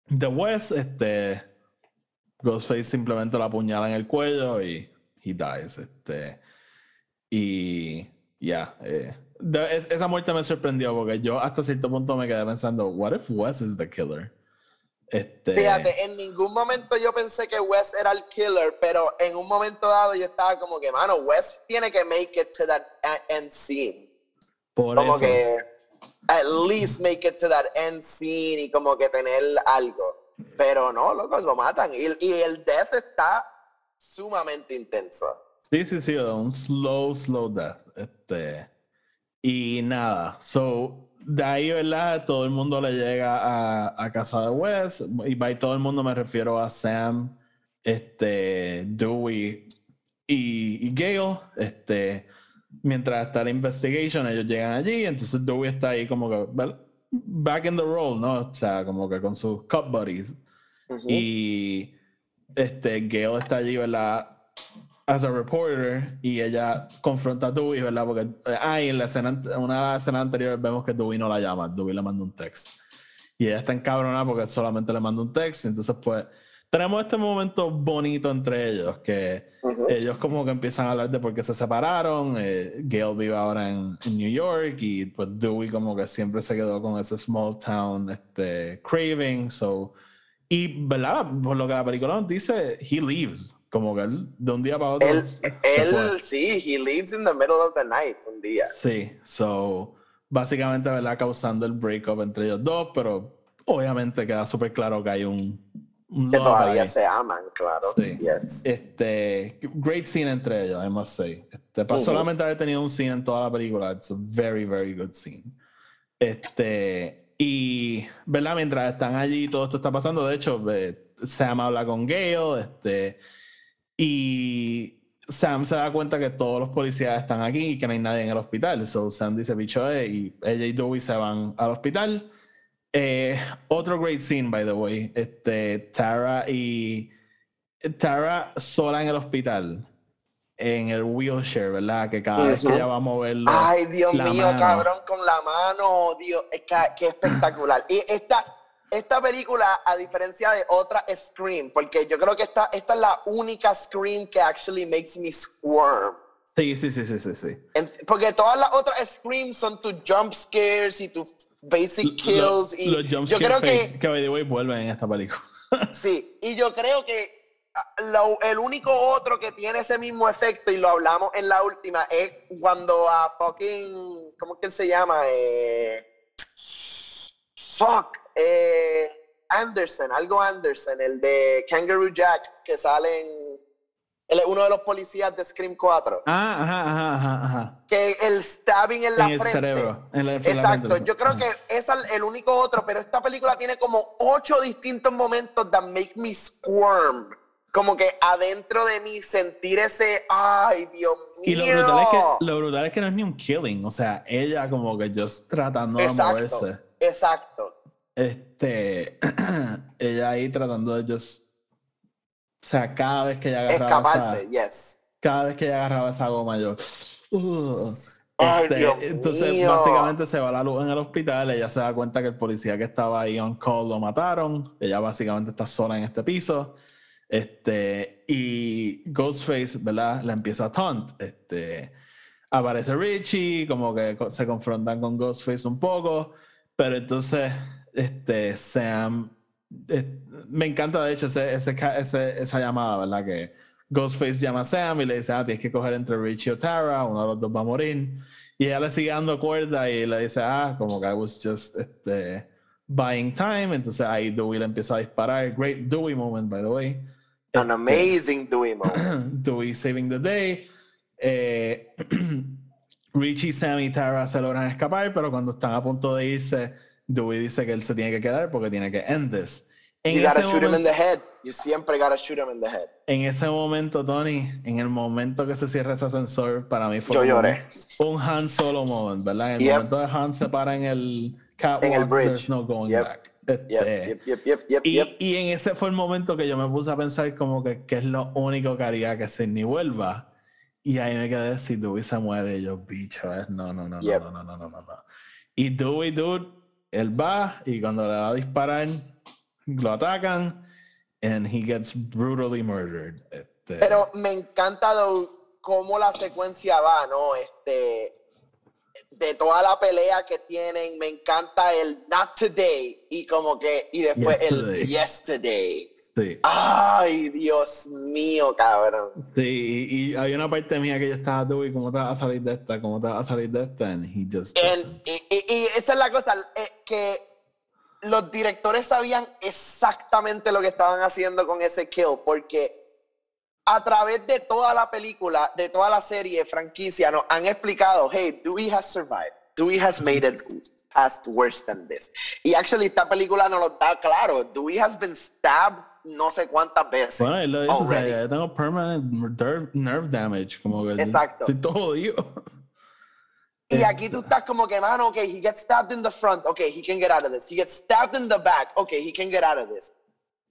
Speaker 1: de Wes. Este, Ghostface simplemente lo apuñala en el cuello y he dies. Este, y ya. eh, es- esa muerte me sorprendió porque yo hasta cierto punto me quedé pensando, what if Wes is the killer? Este,
Speaker 2: Fíjate, en ningún momento yo pensé que Wes era el killer, pero en un momento dado yo estaba como que, mano, Wes tiene que make it to that e- end scene.
Speaker 1: por
Speaker 2: Como
Speaker 1: eso.
Speaker 2: que at least make it to that end scene y como que tener algo. Pero no, loco, lo matan. Y, y el death está sumamente intenso.
Speaker 1: Sí, sí, sí, un slow, slow death. Este, y nada, so, de ahí, ¿verdad? Todo el mundo le llega a, a casa de Wes, y by todo el mundo me refiero a Sam, este, Dewey y, y Gale, este, mientras está la investigation, ellos llegan allí, entonces Dewey está ahí como que, back in the role, ¿no? O sea, como que con sus cup buddies.
Speaker 2: Ujú.
Speaker 1: Y este, Gail está allí, ¿verdad? As a reporter, y ella confronta a Dewey, ¿verdad? Porque, eh, ah, y en la escena, una escenas anteriores vemos que Dewey no la llama, Dewey le manda un text. Y ella está encabronada porque solamente le manda un text, entonces, pues, tenemos este momento bonito entre ellos, que
Speaker 2: Ujú.
Speaker 1: ellos como que empiezan a hablar de por qué se separaron. Eh, Gail vive ahora en, en New York y pues Dewey como que siempre se quedó con ese small town este, craving. So Y, ¿verdad? Por lo que la película nos dice, he leaves. Como que él, de un día para otro.
Speaker 2: Él, él sí, he leaves in the middle of the night un día.
Speaker 1: Sí, so, básicamente, ¿verdad? Causando el breakup entre ellos dos, pero obviamente queda súper claro que hay un.
Speaker 2: que todavía se aman, claro.
Speaker 1: Sí. Este, great scene entre ellos, I must say. Este, para solamente haber tenido un scene en toda la película, it's a very, very good scene. Este, y, ¿verdad? Mientras están allí, todo esto está pasando. De hecho, Sam habla con Gale, este, y Sam se da cuenta que todos los policías están aquí y que no hay nadie en el hospital. So Sam dice, bicho, y ella y Dewey se van al hospital. Eh, otro great scene, by the way. Este, Tara y. Tara sola en el hospital. En el wheelchair, ¿verdad? Que cada vez que ella va a moverlo.
Speaker 2: Ay, Dios mío, cabrón, con la mano. Dios, es que, espectacular. y esta, esta película, a diferencia de otra Scream, porque yo creo que esta, esta es la única Scream que actually makes me squirm.
Speaker 1: Sí, sí, sí, sí, sí. sí.
Speaker 2: porque todas las otras Screams son tus jump scares y tus basic kills. y
Speaker 1: los jump yo creo que. Que by vuelven en esta película.
Speaker 2: sí, y yo creo que ah, el único otro que tiene ese mismo efecto, y lo hablamos en la última, es cuando a fucking. ¿Cómo es que él se llama? Eh, fuck. Eh, Anderson, algo Anderson, el de Kangaroo Jack, que sale en él es uno de los policías de Scream 4.
Speaker 1: Ah, ajá, ajá, ajá.
Speaker 2: Que el stabbing en la
Speaker 1: en
Speaker 2: el
Speaker 1: Cerebro, en la,
Speaker 2: Exacto. Yo creo que es el único otro, pero esta película tiene como ocho distintos momentos that make me squirm. Como que adentro de mí sentir ese, ay, Dios mío.
Speaker 1: Y lo brutal es que, lo brutal es que no es ni un killing. O sea, ella como que just tratando de moverse.
Speaker 2: Exacto.
Speaker 1: Este, ella ahí tratando de just o sea, cada vez que ella agarraba
Speaker 2: Escaparse, yes.
Speaker 1: Cada vez que ella agarraba esa goma, yo...
Speaker 2: Ay, este, Dios
Speaker 1: entonces, básicamente se va la luz en el hospital. Ella se da cuenta que el policía que estaba ahí on call lo mataron. Ella básicamente está sola en este piso. Este, y Ghostface, ¿verdad? La empieza a taunt. Este, aparece Richie, como que se confrontan con Ghostface un poco. Pero entonces, este, Sam me encanta, de hecho, ese, ese, esa llamada, ¿verdad? Que Ghostface llama a Sam y le dice, ah, tienes que coger entre Richie o Tara, uno de los dos va a morir. Y ella le sigue dando cuerda y le dice, ah, como que I was just este, buying time. Entonces ahí Dewey le empieza a disparar. Great Dewey moment, by the way.
Speaker 2: An amazing Dewey moment.
Speaker 1: Dewey saving the day. Eh, Richie, Sam y Tara se logran escapar, pero cuando están a punto de irse, Dewey dice que él se tiene que quedar porque tiene que end this.
Speaker 2: En you gotta shoot him in the head. You siempre gotta shoot him in the head.
Speaker 1: En ese momento, Tony, en el momento que se cierra ese ascensor, para mí fue
Speaker 2: Yo lloré.
Speaker 1: un Han Solo moment, ¿verdad? En el momento de Han se para en el catwalk, en el bridge. there's no going back.
Speaker 2: Este, y,
Speaker 1: y, en ese fue el momento que yo me puse a pensar como que, qué es lo único que haría que Sidney vuelva. Y ahí me quedé, si Dewey se muere, yo, bicho, es no, no, no, no, no, no, no, no, no. Y Dewey, dude, él va y cuando le va a disparar, lo atacan and he gets brutally murdered. Este,
Speaker 2: Pero me encanta cómo la secuencia va, ¿no? Este, de toda la pelea que tienen, me encanta el not today y como que, y después el yesterday.
Speaker 1: Sí.
Speaker 2: Ay, Dios mío, cabrón.
Speaker 1: Sí, y, hay una parte mía que yo estaba tú y cómo te vas a salir de esta, cómo te vas a salir de esta, and he just
Speaker 2: y, esa es la cosa, eh, que los directores sabían exactamente lo que estaban haciendo con ese kill, porque a través de toda la película, de toda la serie, franquicia, nos han explicado, hey, Dewey has survived, Dewey has made it past worse than this. Y actually esta película nos lo da claro, Dewey has been stabbed no sé cuántas veces.
Speaker 1: Bueno, él lo dice, o sea, yo tengo permanent nerve damage, como que
Speaker 2: Exacto.
Speaker 1: estoy todo jodido.
Speaker 2: Y aquí tú estás como que, mano, ok, he gets stabbed in the front, ok, he can get out of this. He gets stabbed in the back, ok, he can get out of this.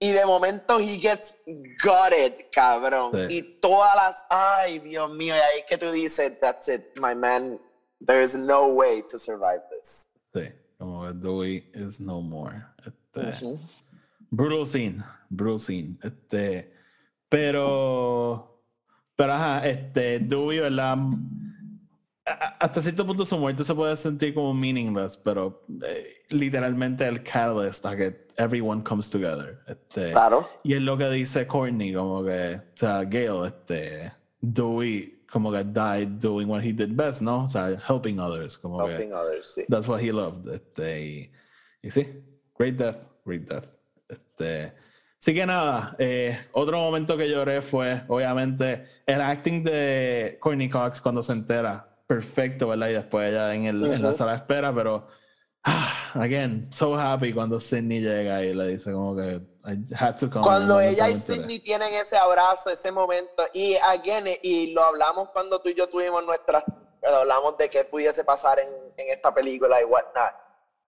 Speaker 2: Y de momento he gets gutted, cabrón. Y todas las, ay, Dios mío, y ahí es que tú dices, that's it, my man, there is no way to survive this.
Speaker 1: Sí, como que Dewey is no more. Este, Brutal scene, brutal scene. Este, pero, pero ajá, este, Dewey, ¿verdad? Hasta cierto punto su muerte se puede sentir como meaningless, pero eh, literalmente el catalyst a que everyone comes together. Este,
Speaker 2: claro.
Speaker 1: Y es lo que dice Courtney, como que, o sea, Gail, este, Dewey, como que died doing what he did best, ¿no? O sea, helping others, como
Speaker 2: helping others, sí.
Speaker 1: That's what he loved. Este, y, y sí, great death, great death. Este, Así que nada, eh, otro momento que lloré fue, obviamente, el acting de Courtney Cox cuando se entera. Perfecto, ¿verdad? Y después ella en, el, en la sala de espera, pero, ah, again, so happy cuando Sidney llega y le dice como que I had to come.
Speaker 2: Cuando ella y Sidney tienen ese abrazo, ese momento, y again, y lo hablamos cuando tú y yo tuvimos nuestras, hablamos de qué pudiese pasar en, en esta película y whatnot.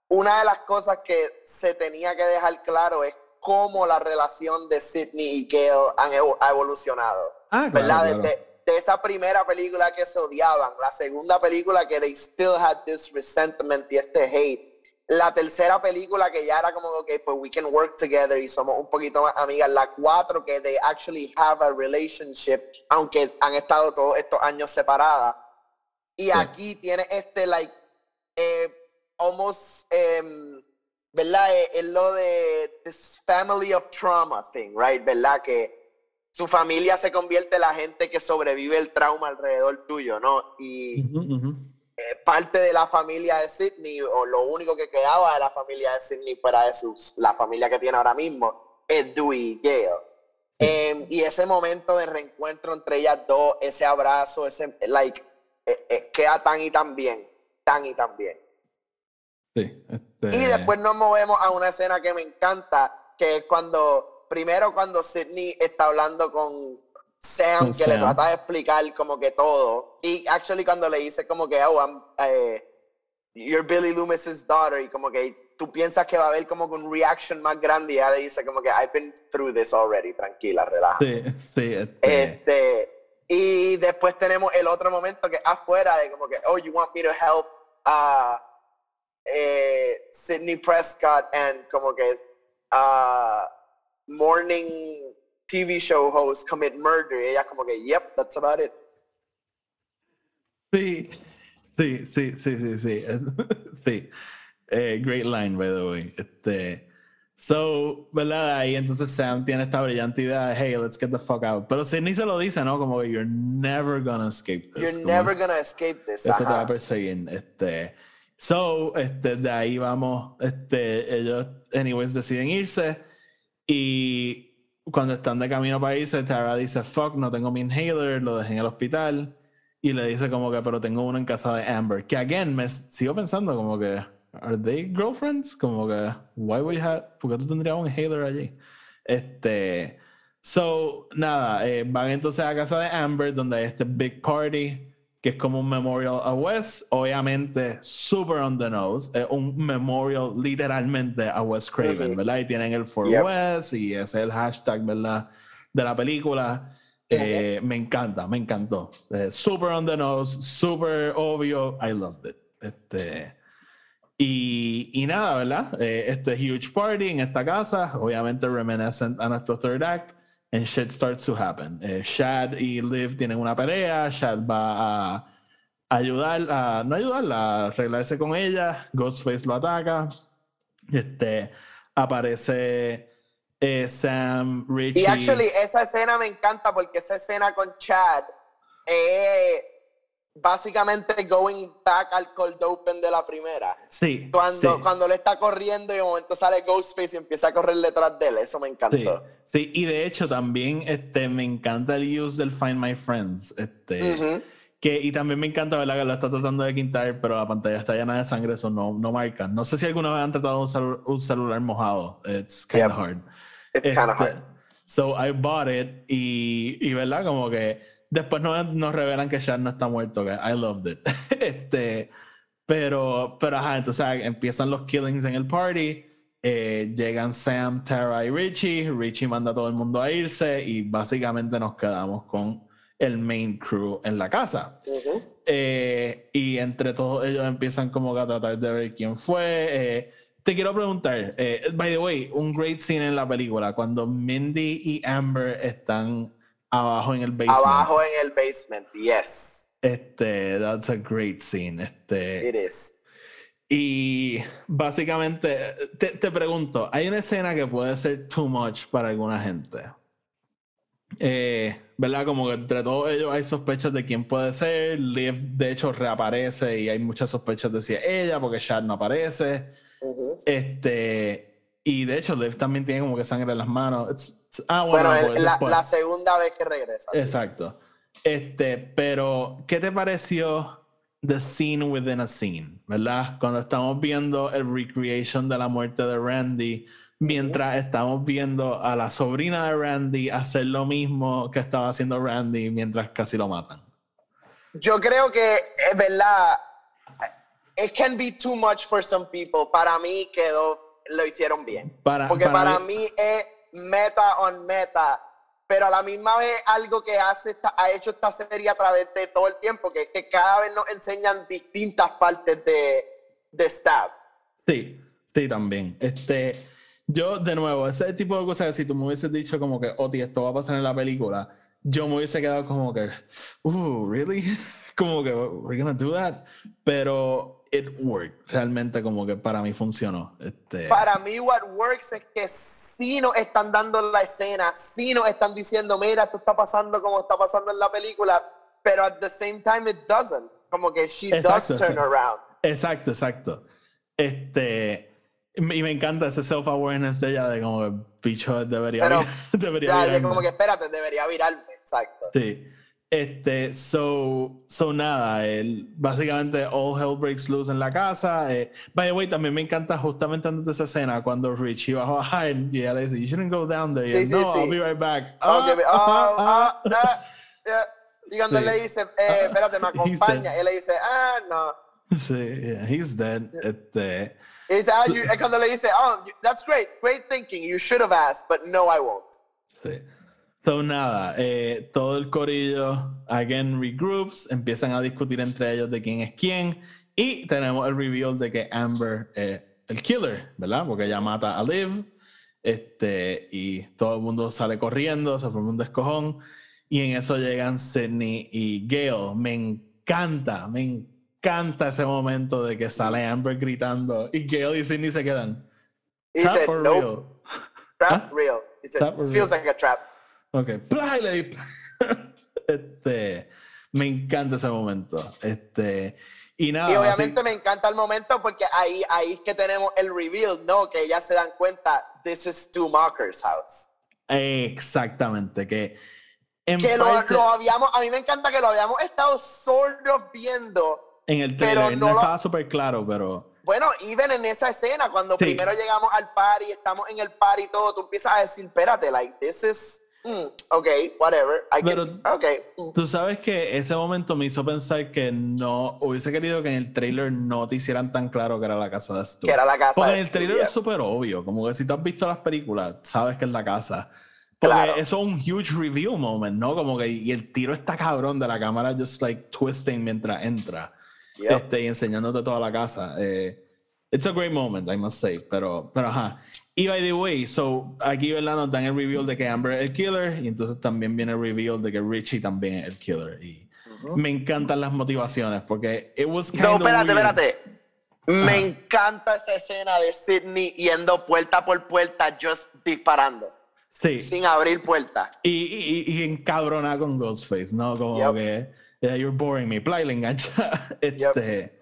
Speaker 2: Una de las cosas que se tenía que dejar claro es cómo la relación de Sidney y Gail han ha evolucionado.
Speaker 1: Ah,
Speaker 2: ¿Verdad? De, esa primera película que se odiaban, la segunda película que they still had this resentment y este hate. La tercera película que ya era como, que pues we can work together y somos un poquito más amigas. La cuatro que they actually have a relationship, aunque han estado todos estos años separadas. Y aquí tiene este, like, eh, almost, ¿verdad? Eh, es, lo de this family of trauma thing, right? ¿Verdad? Que su familia se convierte en la gente que sobrevive el trauma alrededor tuyo, ¿no? Y eh, parte de la familia de Sidney, o lo único que quedaba de la familia de Sidney fuera de sus, la familia que tiene ahora mismo, es Dewey y Gail. Em, y ese momento de reencuentro entre ellas dos, ese abrazo, ese, like, eh, queda tan y tan bien, tan y tan bien.
Speaker 1: Este
Speaker 2: y después nos movemos a una escena que me encanta, que es cuando, primero cuando Sidney está hablando con Sam, que le trata de explicar como que todo. Y actually cuando le dice como que, oh, I'm, eh, you're Billy Loomis's daughter, y como que tú piensas que va a haber como un reaction más grande y ella le dice como que I've been through this already, tranquila, relaja.
Speaker 1: Sí, sí.
Speaker 2: Este... este y después tenemos el otro momento que afuera de como que, oh, you want me to help uh, eh, Sidney Prescott and como que uh, morning TV show host commit murder. Y ella como que, yep, that's about it.
Speaker 1: Sí, sí, sí, sí, sí, sí. sí. Eh, great line, by the way. Este, so, ¿verdad? Ahí entonces Sam tiene esta brillante idea de, hey, let's get the fuck out. Pero Sidney se lo dice, ¿no? Como que you're never gonna escape
Speaker 2: this. You're never gonna escape this.
Speaker 1: Esto te va a perseguir. Este, So, este, de ahí vamos, este, ellos, anyways, deciden irse y cuando están de camino para irse, Tara dice, fuck, no tengo mi inhaler, lo dejé en el hospital y le dice como que, pero tengo uno en casa de Amber, que again, me sigo pensando como que, ¿are they girlfriends? Como que, why would you have, ¿por qué tú tendrías un inhaler allí? Este, so, nada, eh, van entonces a casa de Amber donde hay este big party que es como un memorial a Wes, obviamente super on the nose, es un memorial literalmente a Wes Craven, ¿verdad? Y tienen el For Wes y ese es el hashtag, ¿verdad? De la película. Eh, me encanta, me encantó. Eh, super on the nose, super obvio, I loved it. Este, y, y nada, ¿verdad? Eh, este huge party en esta casa, obviamente reminiscent a nuestro third act and shit starts to happen. Eh, Shad y Liv tienen una pelea, Shad va a ayudar, a, no ayudarla, a arreglarse con ella, Ghostface lo ataca, este, aparece eh, Sam, Richie.
Speaker 2: Y actually esa escena me encanta porque esa escena con Chad eh, básicamente going back al cold open de la primera.
Speaker 1: Sí.
Speaker 2: Cuando, cuando le está corriendo y de momento sale Ghostface y empieza a correr detrás de él. Eso me encantó.
Speaker 1: Sí, y de hecho también este, me encanta el use del Find My Friends. Este, que, y también me encanta ¿verdad? que lo está tratando de quitar, pero la pantalla está llena de sangre, eso no, no marca. No sé si alguna vez han tratado de un celular mojado. It's kind of hard.
Speaker 2: It's kind of hard.
Speaker 1: So I bought it y, y ¿verdad? Como que Después nos, nos revelan que Shad no está muerto, que I loved it. este, pero, pero ajá, entonces empiezan los killings en el party. Eh, llegan Sam, Tara y Richie. Richie manda a todo el mundo a irse y básicamente nos quedamos con el main crew en la casa. Eh, y entre todos ellos empiezan como a tratar de ver quién fue. Eh, te quiero preguntar, by the way, un great scene en la película, cuando Mindy y Amber están Abajo en el basement.
Speaker 2: Abajo en el basement, yes.
Speaker 1: Este, that's a great scene. Este,
Speaker 2: It is.
Speaker 1: y básicamente, te, te pregunto, hay una escena que puede ser too much para alguna gente. Eh, ¿Verdad? Como que entre todos ellos hay sospechas de quién puede ser. Liv, de hecho, reaparece y hay muchas sospechas de si es ella, porque Chad no aparece. Este, y de hecho, Liv también tiene como que sangre en las manos. It's- it's- ah, bueno,
Speaker 2: Bueno,
Speaker 1: pues,
Speaker 2: la, segunda vez que regresa. sí.
Speaker 1: Exacto. Este, pero, ¿qué te pareció The Scene Within a Scene? ¿Verdad? Cuando estamos viendo el recreation de la muerte de Randy, mientras estamos viendo a la sobrina de Randy hacer lo mismo que estaba haciendo Randy mientras casi lo matan.
Speaker 2: Yo creo que es verdad. It can be too much for some people. Para mí quedó, lo hicieron bien.
Speaker 1: Para,
Speaker 2: Porque para,
Speaker 1: mí-
Speaker 2: mí es meta on meta, pero a la misma vez algo que hace ha hecho esta serie a través de todo el tiempo, que es que cada vez nos enseñan distintas partes de, de Stab.
Speaker 1: Sí, sí, también. Este, yo, de nuevo, ese tipo de cosas, si tú me hubieses dicho como que, Oti, esto va a pasar en la película, yo me hubiese quedado como que, uh, really? como que, we're gonna do that. Pero it worked. Realmente, como que para mí funcionó. Este,
Speaker 2: Para mí, what works es que sí nos están dando la escena, sí nos están diciendo, mira, esto está pasando como está pasando en la película, pero at the same time it doesn't. Como que she
Speaker 1: Exacto,
Speaker 2: does turn
Speaker 1: sí.
Speaker 2: around.
Speaker 1: Exacto, exacto. Este, y me encanta ese self-awareness de ella, de como que, bicho, debería,
Speaker 2: Pero,
Speaker 1: vir- debería
Speaker 2: Ya, ya
Speaker 1: virarme".
Speaker 2: como que espérate, debería virarme. Exacto.
Speaker 1: Sí. Este, so, so nada, el, básicamente all hell breaks loose en la casa. Eh, by the way, también me encanta justamente antes de esa escena cuando Richie va a bajar y ella le dice, you shouldn't go down there. Y
Speaker 2: Sí,
Speaker 1: él,
Speaker 2: sí,
Speaker 1: no,
Speaker 2: sí.
Speaker 1: I'll be right back.
Speaker 2: Ah, ok,
Speaker 1: Ah,
Speaker 2: ah,
Speaker 1: ah,
Speaker 2: ah,
Speaker 1: ah.
Speaker 2: ah, yeah. Y cuando él le dice, eh, espérate, me acompaña,
Speaker 1: said-
Speaker 2: él le dice, ah, no.
Speaker 1: Sí, yeah, he's dead. Este,
Speaker 2: Y dice, ah, you- cuando le dice, oh, that's great, great thinking, you should have asked, but no, I won't.
Speaker 1: sí. So nada, eh, todo el corillo, again, regroups, empiezan a discutir entre ellos de quién es quién y tenemos el reveal de que Amber es el killer, ¿verdad? Porque ella mata a Liv este, y todo el mundo sale corriendo, se forma un descojón y en eso llegan Sidney y Gail. Me encanta, me encanta ese momento de que sale Amber gritando y Gail y Sidney se quedan.
Speaker 2: He
Speaker 1: "Trap
Speaker 2: said,
Speaker 1: or
Speaker 2: nope,
Speaker 1: real?"
Speaker 2: trap, real. He said,
Speaker 1: Trap or
Speaker 2: this feels
Speaker 1: real?
Speaker 2: like a trap.
Speaker 1: Ok, ¡plá! y le di- este, me encanta ese momento. Este, y nada.
Speaker 2: Y
Speaker 1: así-
Speaker 2: obviamente me encanta el momento porque ahí, ahí es que tenemos el reveal, ¿no? Que ya se dan cuenta, this is Stu Macher's house.
Speaker 1: Exactamente, que en,
Speaker 2: Que lo,
Speaker 1: parte-
Speaker 2: lo habíamos, a mí me encanta que lo habíamos estado sort of viendo.
Speaker 1: en el
Speaker 2: pero
Speaker 1: trailer
Speaker 2: no
Speaker 1: no
Speaker 2: lo-
Speaker 1: estaba súper claro, pero
Speaker 2: Bueno, even en esa escena, cuando
Speaker 1: Sí.
Speaker 2: primero llegamos al party, estamos en el party y todo, tú empiezas a decir, espérate, like, this is, mm, ok, whatever, I can,
Speaker 1: Pero-
Speaker 2: ok. mm.
Speaker 1: tú sabes que ese momento me hizo pensar que no hubiese querido que en el trailer no te hicieran tan claro que era la casa de Stu.
Speaker 2: que era la casa
Speaker 1: Porque en el trailer es súper obvio, como que si tú has visto las películas, sabes que es la casa. Porque
Speaker 2: Claro.
Speaker 1: eso es un huge reveal moment, ¿no? Como que y el tiro está cabrón de la cámara just like twisting mientras entra
Speaker 2: Yep.
Speaker 1: este, y enseñándote toda la casa. Eh, it's a great moment, I must say, pero, pero ajá. Y by the way, so aquí ¿verdad? nos dan el reveal de que Amber es el killer y entonces también viene el reveal de que Richie también es el killer. Y me encantan las motivaciones porque it was kind
Speaker 2: No, espérate,
Speaker 1: weird.
Speaker 2: espérate. Me encanta esa escena de Sidney yendo puerta por puerta, just disparando,
Speaker 1: Sí.
Speaker 2: sin abrir puerta.
Speaker 1: Y, y, y encabrona con Ghostface, ¿no? Como
Speaker 2: Yep.
Speaker 1: que yeah, you're boring me. Play le engancha. Este.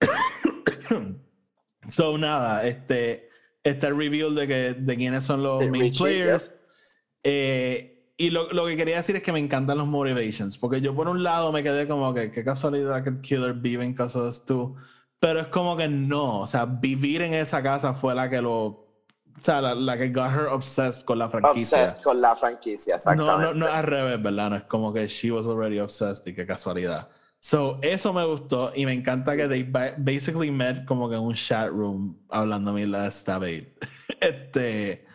Speaker 1: so, nada, este. Está el reveal de, que, de quiénes son los
Speaker 2: De
Speaker 1: main
Speaker 2: Richie,
Speaker 1: players. Eh, y lo, lo que quería decir es que me encantan los motivations. Porque yo, por un lado, me quedé como que qué casualidad que el killer vive en casa de Stu. Pero es como que no. O sea, vivir en esa casa fue la que lo. O sea, la, la que got her obsessed con la franquicia.
Speaker 2: Obsessed con la franquicia,
Speaker 1: No,
Speaker 2: exactamente.
Speaker 1: no, no es al revés, ¿verdad? No es como que she was already obsessed y qué casualidad. So, eso me gustó y me encanta que they ba- basically met como que en un chat room hablando mil de esta babe. este.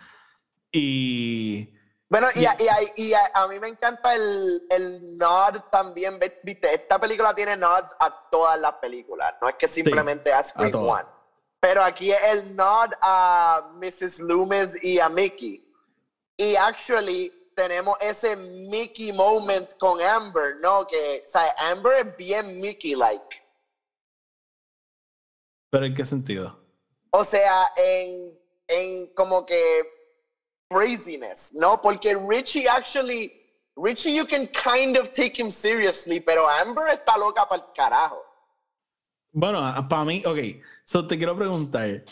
Speaker 1: Y.
Speaker 2: Bueno, y,
Speaker 1: Y-
Speaker 2: a, y a- y a- a mí me encanta el, el nod también, viste, esta película tiene nods a todas las películas, no es que simplemente a Scream
Speaker 1: todas.
Speaker 2: One. Pero aquí es el nod a Mrs. Loomis y a Mickey. Y actually tenemos ese Mickey moment con Amber, ¿no? Que, o sea, Amber es bien Mickey-like.
Speaker 1: ¿Pero en qué sentido?
Speaker 2: O sea, en, en como que craziness, ¿no? Porque Richie actually, Richie you can kind of take him seriously, pero Amber está loca para el carajo.
Speaker 1: Bueno, para mí, ok, so te quiero preguntar,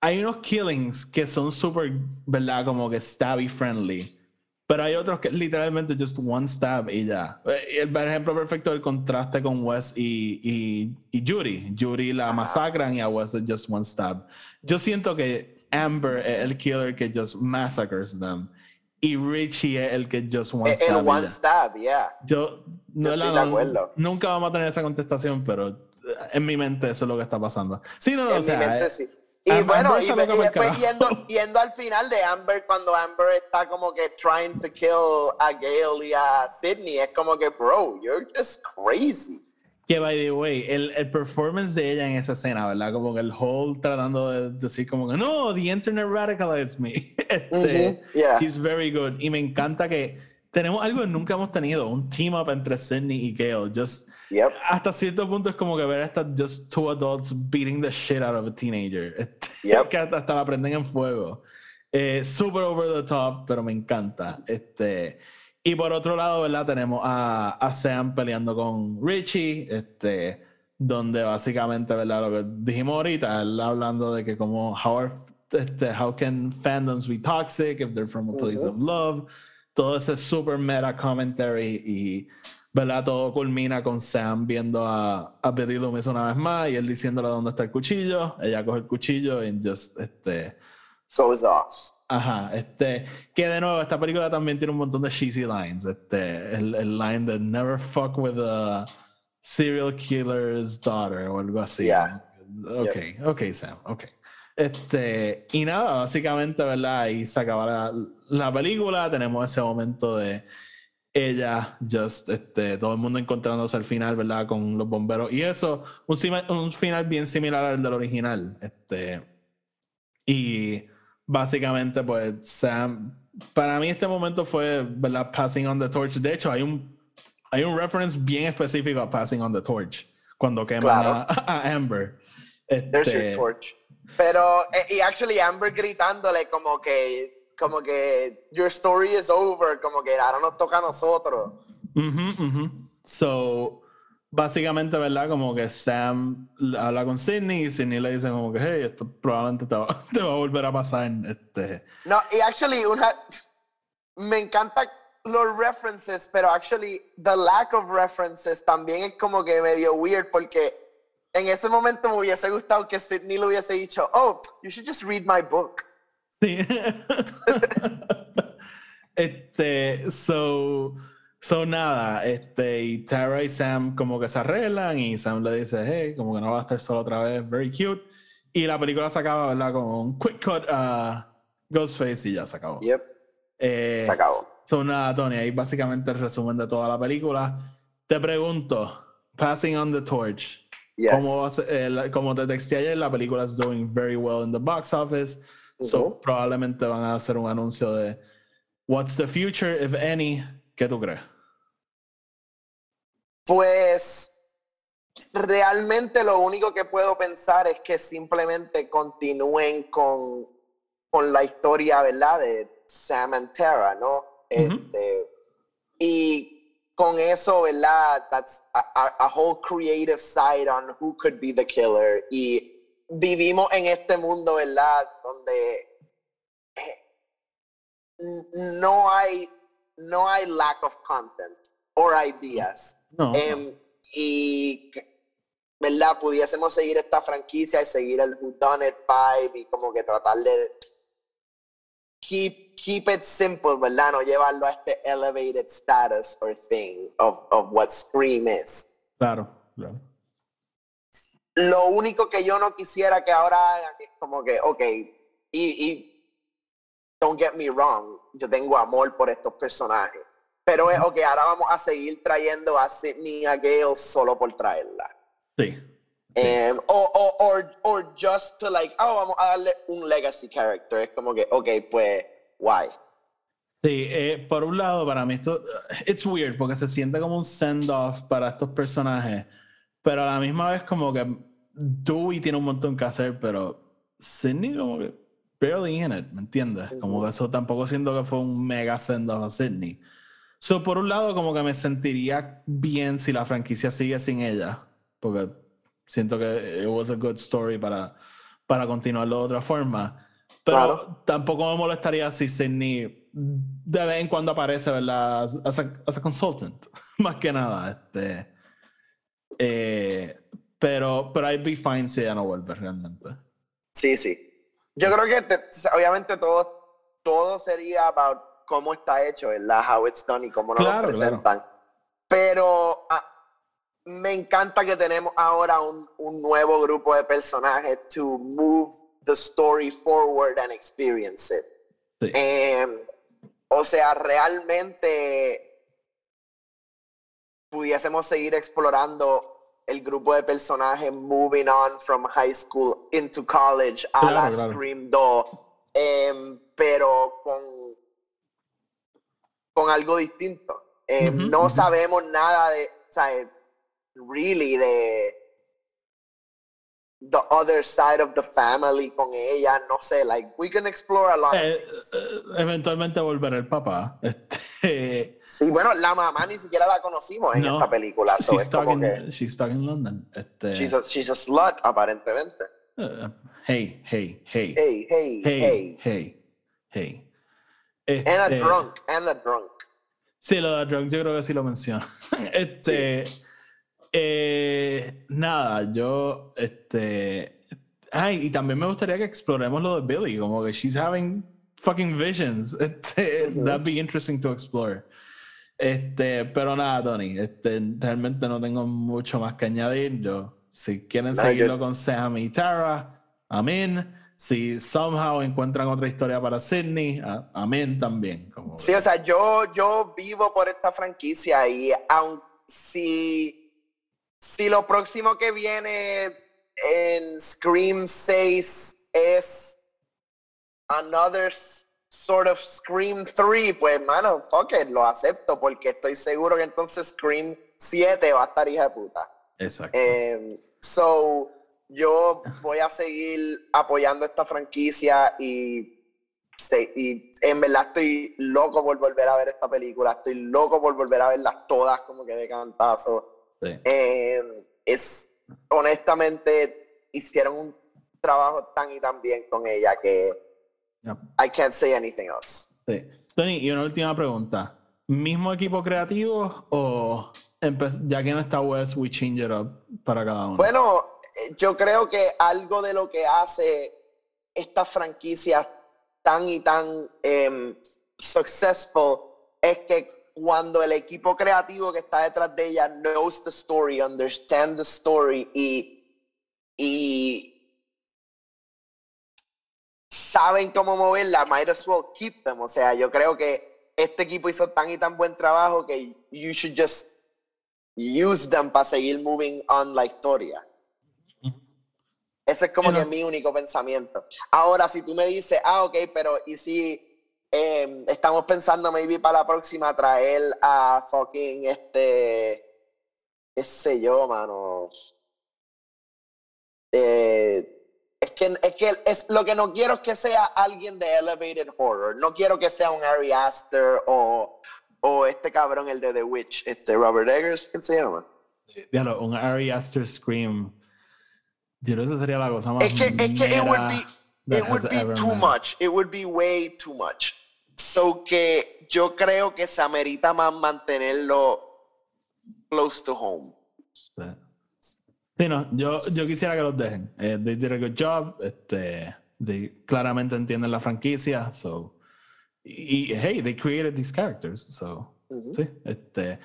Speaker 1: hay unos killings que son súper, ¿verdad? Como que stabby friendly. Pero hay otros que literalmente just one stab y ya. Eh, el ejemplo perfecto el contraste con Wes y, y, y Yuri. Yuri la masacran y a Wes es just one stab. Yo siento que Amber es el killer que just massacres them. Y Richie es el que just one stab.
Speaker 2: El one stab, yeah.
Speaker 1: Yo, no
Speaker 2: estoy de acuerdo.
Speaker 1: Nunca vamos a tener esa contestación, pero eh, en mi mente eso es lo que está pasando. Sí, no, no,
Speaker 2: en
Speaker 1: o sea,
Speaker 2: mi mente
Speaker 1: eh,
Speaker 2: sí. Y bueno, y, después yendo, yendo, al final de Amber, cuando Amber está como que trying to kill a Gale y a Sydney, es como que, bro, you're just crazy.
Speaker 1: Que, by the way, el, el performance de ella en esa escena, ¿verdad? Como que el whole tratando de decir como que, no, the internet radicalized me. este,
Speaker 2: yeah.
Speaker 1: She's very good. Y me encanta que tenemos algo que nunca hemos tenido, un team up entre Sydney y Gale. Just
Speaker 2: Yep.
Speaker 1: Hasta cierto punto es como que ver estas just two adults beating the shit out of a teenager.
Speaker 2: Yep.
Speaker 1: que hasta la prenden en fuego. Eh, super over the top, pero me encanta. Este, y por otro lado, ¿verdad? Tenemos a, a Sam peleando con Richie, este, donde básicamente, ¿verdad? Lo que dijimos ahorita, él hablando de que como how, are, este, how can fandoms be toxic if they're from a place of love. Todo ese super meta commentary y ¿verdad? Todo culmina con Sam viendo a, a Betty Loomis una vez más y él diciéndole dónde está el cuchillo. Ella coge el cuchillo y just, este...
Speaker 2: Goes off.
Speaker 1: Ajá, este... Que de nuevo, esta película también tiene un montón de cheesy lines. Este, el, el line de never fuck with a serial killer's daughter o algo así.
Speaker 2: Yeah.
Speaker 1: Ok, ok, Sam, ok. Este, y nada, básicamente, ¿verdad? Ahí se acaba la, la película, tenemos ese momento de ella, just, este, todo el mundo encontrándose al final, ¿verdad? Con los bomberos y eso, un, un final bien similar al del original, este, y básicamente, pues, Sam, para mí este momento fue, ¿verdad? Passing on the torch, de hecho, hay un, hay un reference bien específico a Passing on the torch, cuando queman
Speaker 2: Claro.
Speaker 1: a, a Amber.
Speaker 2: There's
Speaker 1: Este,
Speaker 2: your torch. Pero, eh, y actually Amber gritándole como que, como que, your story is over, como que ahora nos toca a nosotros.
Speaker 1: Ujú, ujú. So, básicamente, ¿verdad? Como que Sam habla con Sidney y Sidney le dice como que, hey, esto probablemente te va, te va a volver a pasar. Este,
Speaker 2: No, y actually, una, me encanta los references, pero actually, the lack of references también es como que medio weird, porque en ese momento me hubiese gustado que Sidney le hubiese dicho, oh, you should just read my book.
Speaker 1: Sí. este, so, so nada, este, y Tara y Sam como que se arreglan y Sam le dice, hey, como que no va a estar solo otra vez, very cute. Y la película se acaba, ¿verdad? Con un quick cut a Ghostface y ya se acabó.
Speaker 2: Yep.
Speaker 1: Eh,
Speaker 2: Se acabó.
Speaker 1: So, nada, Tony, ahí básicamente el resumen de toda la película. Te pregunto, Passing on the Torch,
Speaker 2: Yes.
Speaker 1: como, eh, como te texté ayer, la película is doing very well in the box office. So,
Speaker 2: Ujú.
Speaker 1: probablemente van a hacer un anuncio de What's the future, if any? ¿Qué tú crees?
Speaker 2: Pues realmente lo único que puedo pensar es que simplemente continúen con, con la historia, ¿verdad? De Sam and Tara, ¿no? Este, y con eso, ¿verdad? That's a, a- a whole creative side on who could be the killer. Y vivimos en este mundo, ¿verdad? Donde eh, no hay, no hay lack of content or ideas.
Speaker 1: No.
Speaker 2: Em, y, ¿verdad? Pudiésemos seguir esta franquicia y seguir el whodunit vibe y como que tratar de keep, keep it simple, ¿verdad? No llevarlo a este elevated status or thing of, of what Scream is.
Speaker 1: Claro, claro.
Speaker 2: Lo único que yo no quisiera que ahora hagan es como que, ok, y, y don't get me wrong, yo tengo amor por estos personajes. Pero es, ok, ahora vamos a seguir trayendo a Sidney a Gale solo por traerla.
Speaker 1: Sí.
Speaker 2: Em, o, o, or, or just to like, oh, vamos a darle un legacy character. Es como que, ok, pues, why?
Speaker 1: Sí, Sí, eh, por un lado, para mí esto, it's weird porque se siente como un send-off para estos personajes, pero a la misma vez como que Dewey tiene un montón que hacer, pero Sidney como que barely in it, ¿me entiendes? Como que eso tampoco siento que fue un mega send-off a Sidney. So, por un lado, como que me sentiría bien si la franquicia sigue sin ella, porque siento que it was a good story para, para continuarlo de otra forma. Pero tampoco me molestaría si Sidney de vez en cuando aparece, ¿verdad? As a, as a consultant, más que nada. Este, eh, pero, pero I'd be fine si ella no vuelve realmente.
Speaker 2: Sí, sí. Yo creo que obviamente todo, todo sería about cómo está hecho, ¿verdad? How it's done y cómo nos lo presentan. Pero ah, me encanta que tenemos ahora un, un nuevo grupo de personajes to move the story forward and experience it. Em, o sea, realmente pudiésemos seguir explorando el grupo de personajes moving on from high school into college a la Scream 2, em, pero con, con algo distinto. Em, no sabemos nada de, o sea, really de the other side of the family con ella, no sé, like we can explore a lot of eh, things.
Speaker 1: Eh, eventualmente volver el papá. Este...
Speaker 2: Sí, bueno, la mamá ni siquiera la conocimos en esta película.
Speaker 1: she's, stuck in, she's stuck in London. Este...
Speaker 2: She's, a, she's a slut, aparentemente.
Speaker 1: Uh, hey, hey, hey.
Speaker 2: Hey, hey,
Speaker 1: hey. Hey, hey.
Speaker 2: Este... And a este, drunk, and a drunk.
Speaker 1: Sí, lo de drunk yo creo que sí lo menciona. Este... Sí. Eh, nada, yo, este, ay, y también me gustaría que exploremos lo de Billy, como que she's having fucking visions. Este, That'd be interesting to explore. Este, pero nada, Tony, este, realmente no tengo mucho más que añadir. Yo, si quieren seguirlo con Sam y Tara, amén. Si somehow encuentran otra historia para Sydney, amén también. Como
Speaker 2: sí, o sea, yo, yo vivo por esta franquicia y aun si si lo próximo que viene en Scream 6 es another sort of Scream 3, pues, mano, fuck it, lo acepto porque estoy seguro que entonces Scream 7 va a estar hija de puta.
Speaker 1: Exacto.
Speaker 2: Em, so, yo voy a seguir apoyando esta franquicia y, y en verdad estoy loco por volver a ver esta película, estoy loco por volver a verlas todas como que de cantazo. Eh, es, honestamente, hicieron un trabajo tan y tan bien con ella que I can't say anything else.
Speaker 1: Sí. Tony, y una última pregunta. ¿Mismo equipo creativo o ya que no está Wes, we change it up para cada uno?
Speaker 2: Bueno, eh, yo creo que algo de lo que hace esta franquicia tan y tan um, successful es que cuando el equipo creativo que está detrás de ella knows the story, understand the story y, y saben cómo moverla, might as well keep them. O sea, yo creo que este equipo hizo tan y tan buen trabajo que you should just use them para seguir moving on la historia. Ese es como que mi único pensamiento. Ahora, si tú me dices, ah, ok, pero ¿y si Em, estamos pensando maybe para la próxima traer a fucking este, qué sé yo, mano. Eh, es que, es que es, lo que no quiero es que sea alguien de Elevated Horror. No quiero que sea un Ari Aster o, o este cabrón, el de The Witch, este Robert Eggers, ¿qué se llama?
Speaker 1: Diablo, un Ari Aster Scream. Yo creo que sería la cosa más.
Speaker 2: Es que, es que it would be it would be too much. It would be way too much. So que yo creo que se amerita más mantenerlo close to home.
Speaker 1: Sí, no, yo, yo quisiera que los dejen. Eh, they did a good job. Este, they claramente entienden la franquicia. So, y, hey, they created these characters. So, sí, este.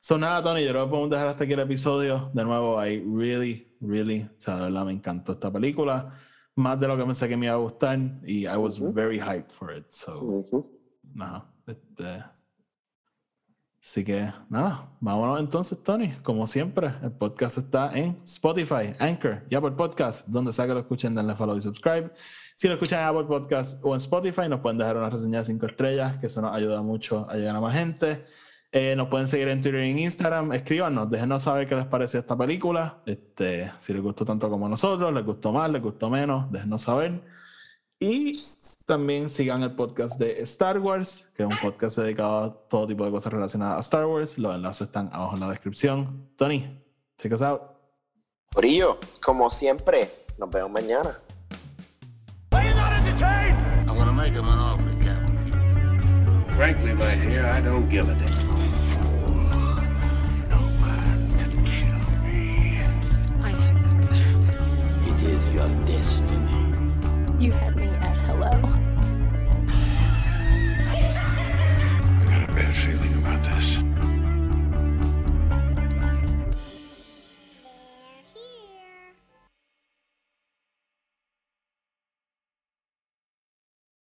Speaker 1: So, nada, Tony, yo creo que podemos dejar hasta aquí el episodio. De nuevo, I really, really, o sea, de verdad me encantó esta película más de lo que pensé que me iba a gustar y I was very hyped for it. So, no, este, Así que nada, vámonos entonces, Tony. Como siempre, el podcast está en Spotify, Anchor y Apple Podcast, donde sea que lo escuchen, denle follow y subscribe. Si lo escuchan en Apple Podcast o en Spotify, nos pueden dejar una reseña de 5 estrellas, que eso nos ayuda mucho a llegar a más gente. Eh, nos pueden seguir en Twitter y en Instagram. Escríbanos, déjenos saber qué les pareció esta película. Este, si les gustó tanto como nosotros, les gustó más, les gustó menos, déjenos saber. Y también sigan el podcast de Star Wars, que es un podcast dedicado a todo tipo de cosas relacionadas a Star Wars. Los enlaces están abajo en la descripción. Tony, take us out.
Speaker 2: Brillo, como siempre, nos vemos mañana.
Speaker 3: Frankly, I don't give a damn. It
Speaker 4: is your destiny. You had me. I got a bad feeling about this.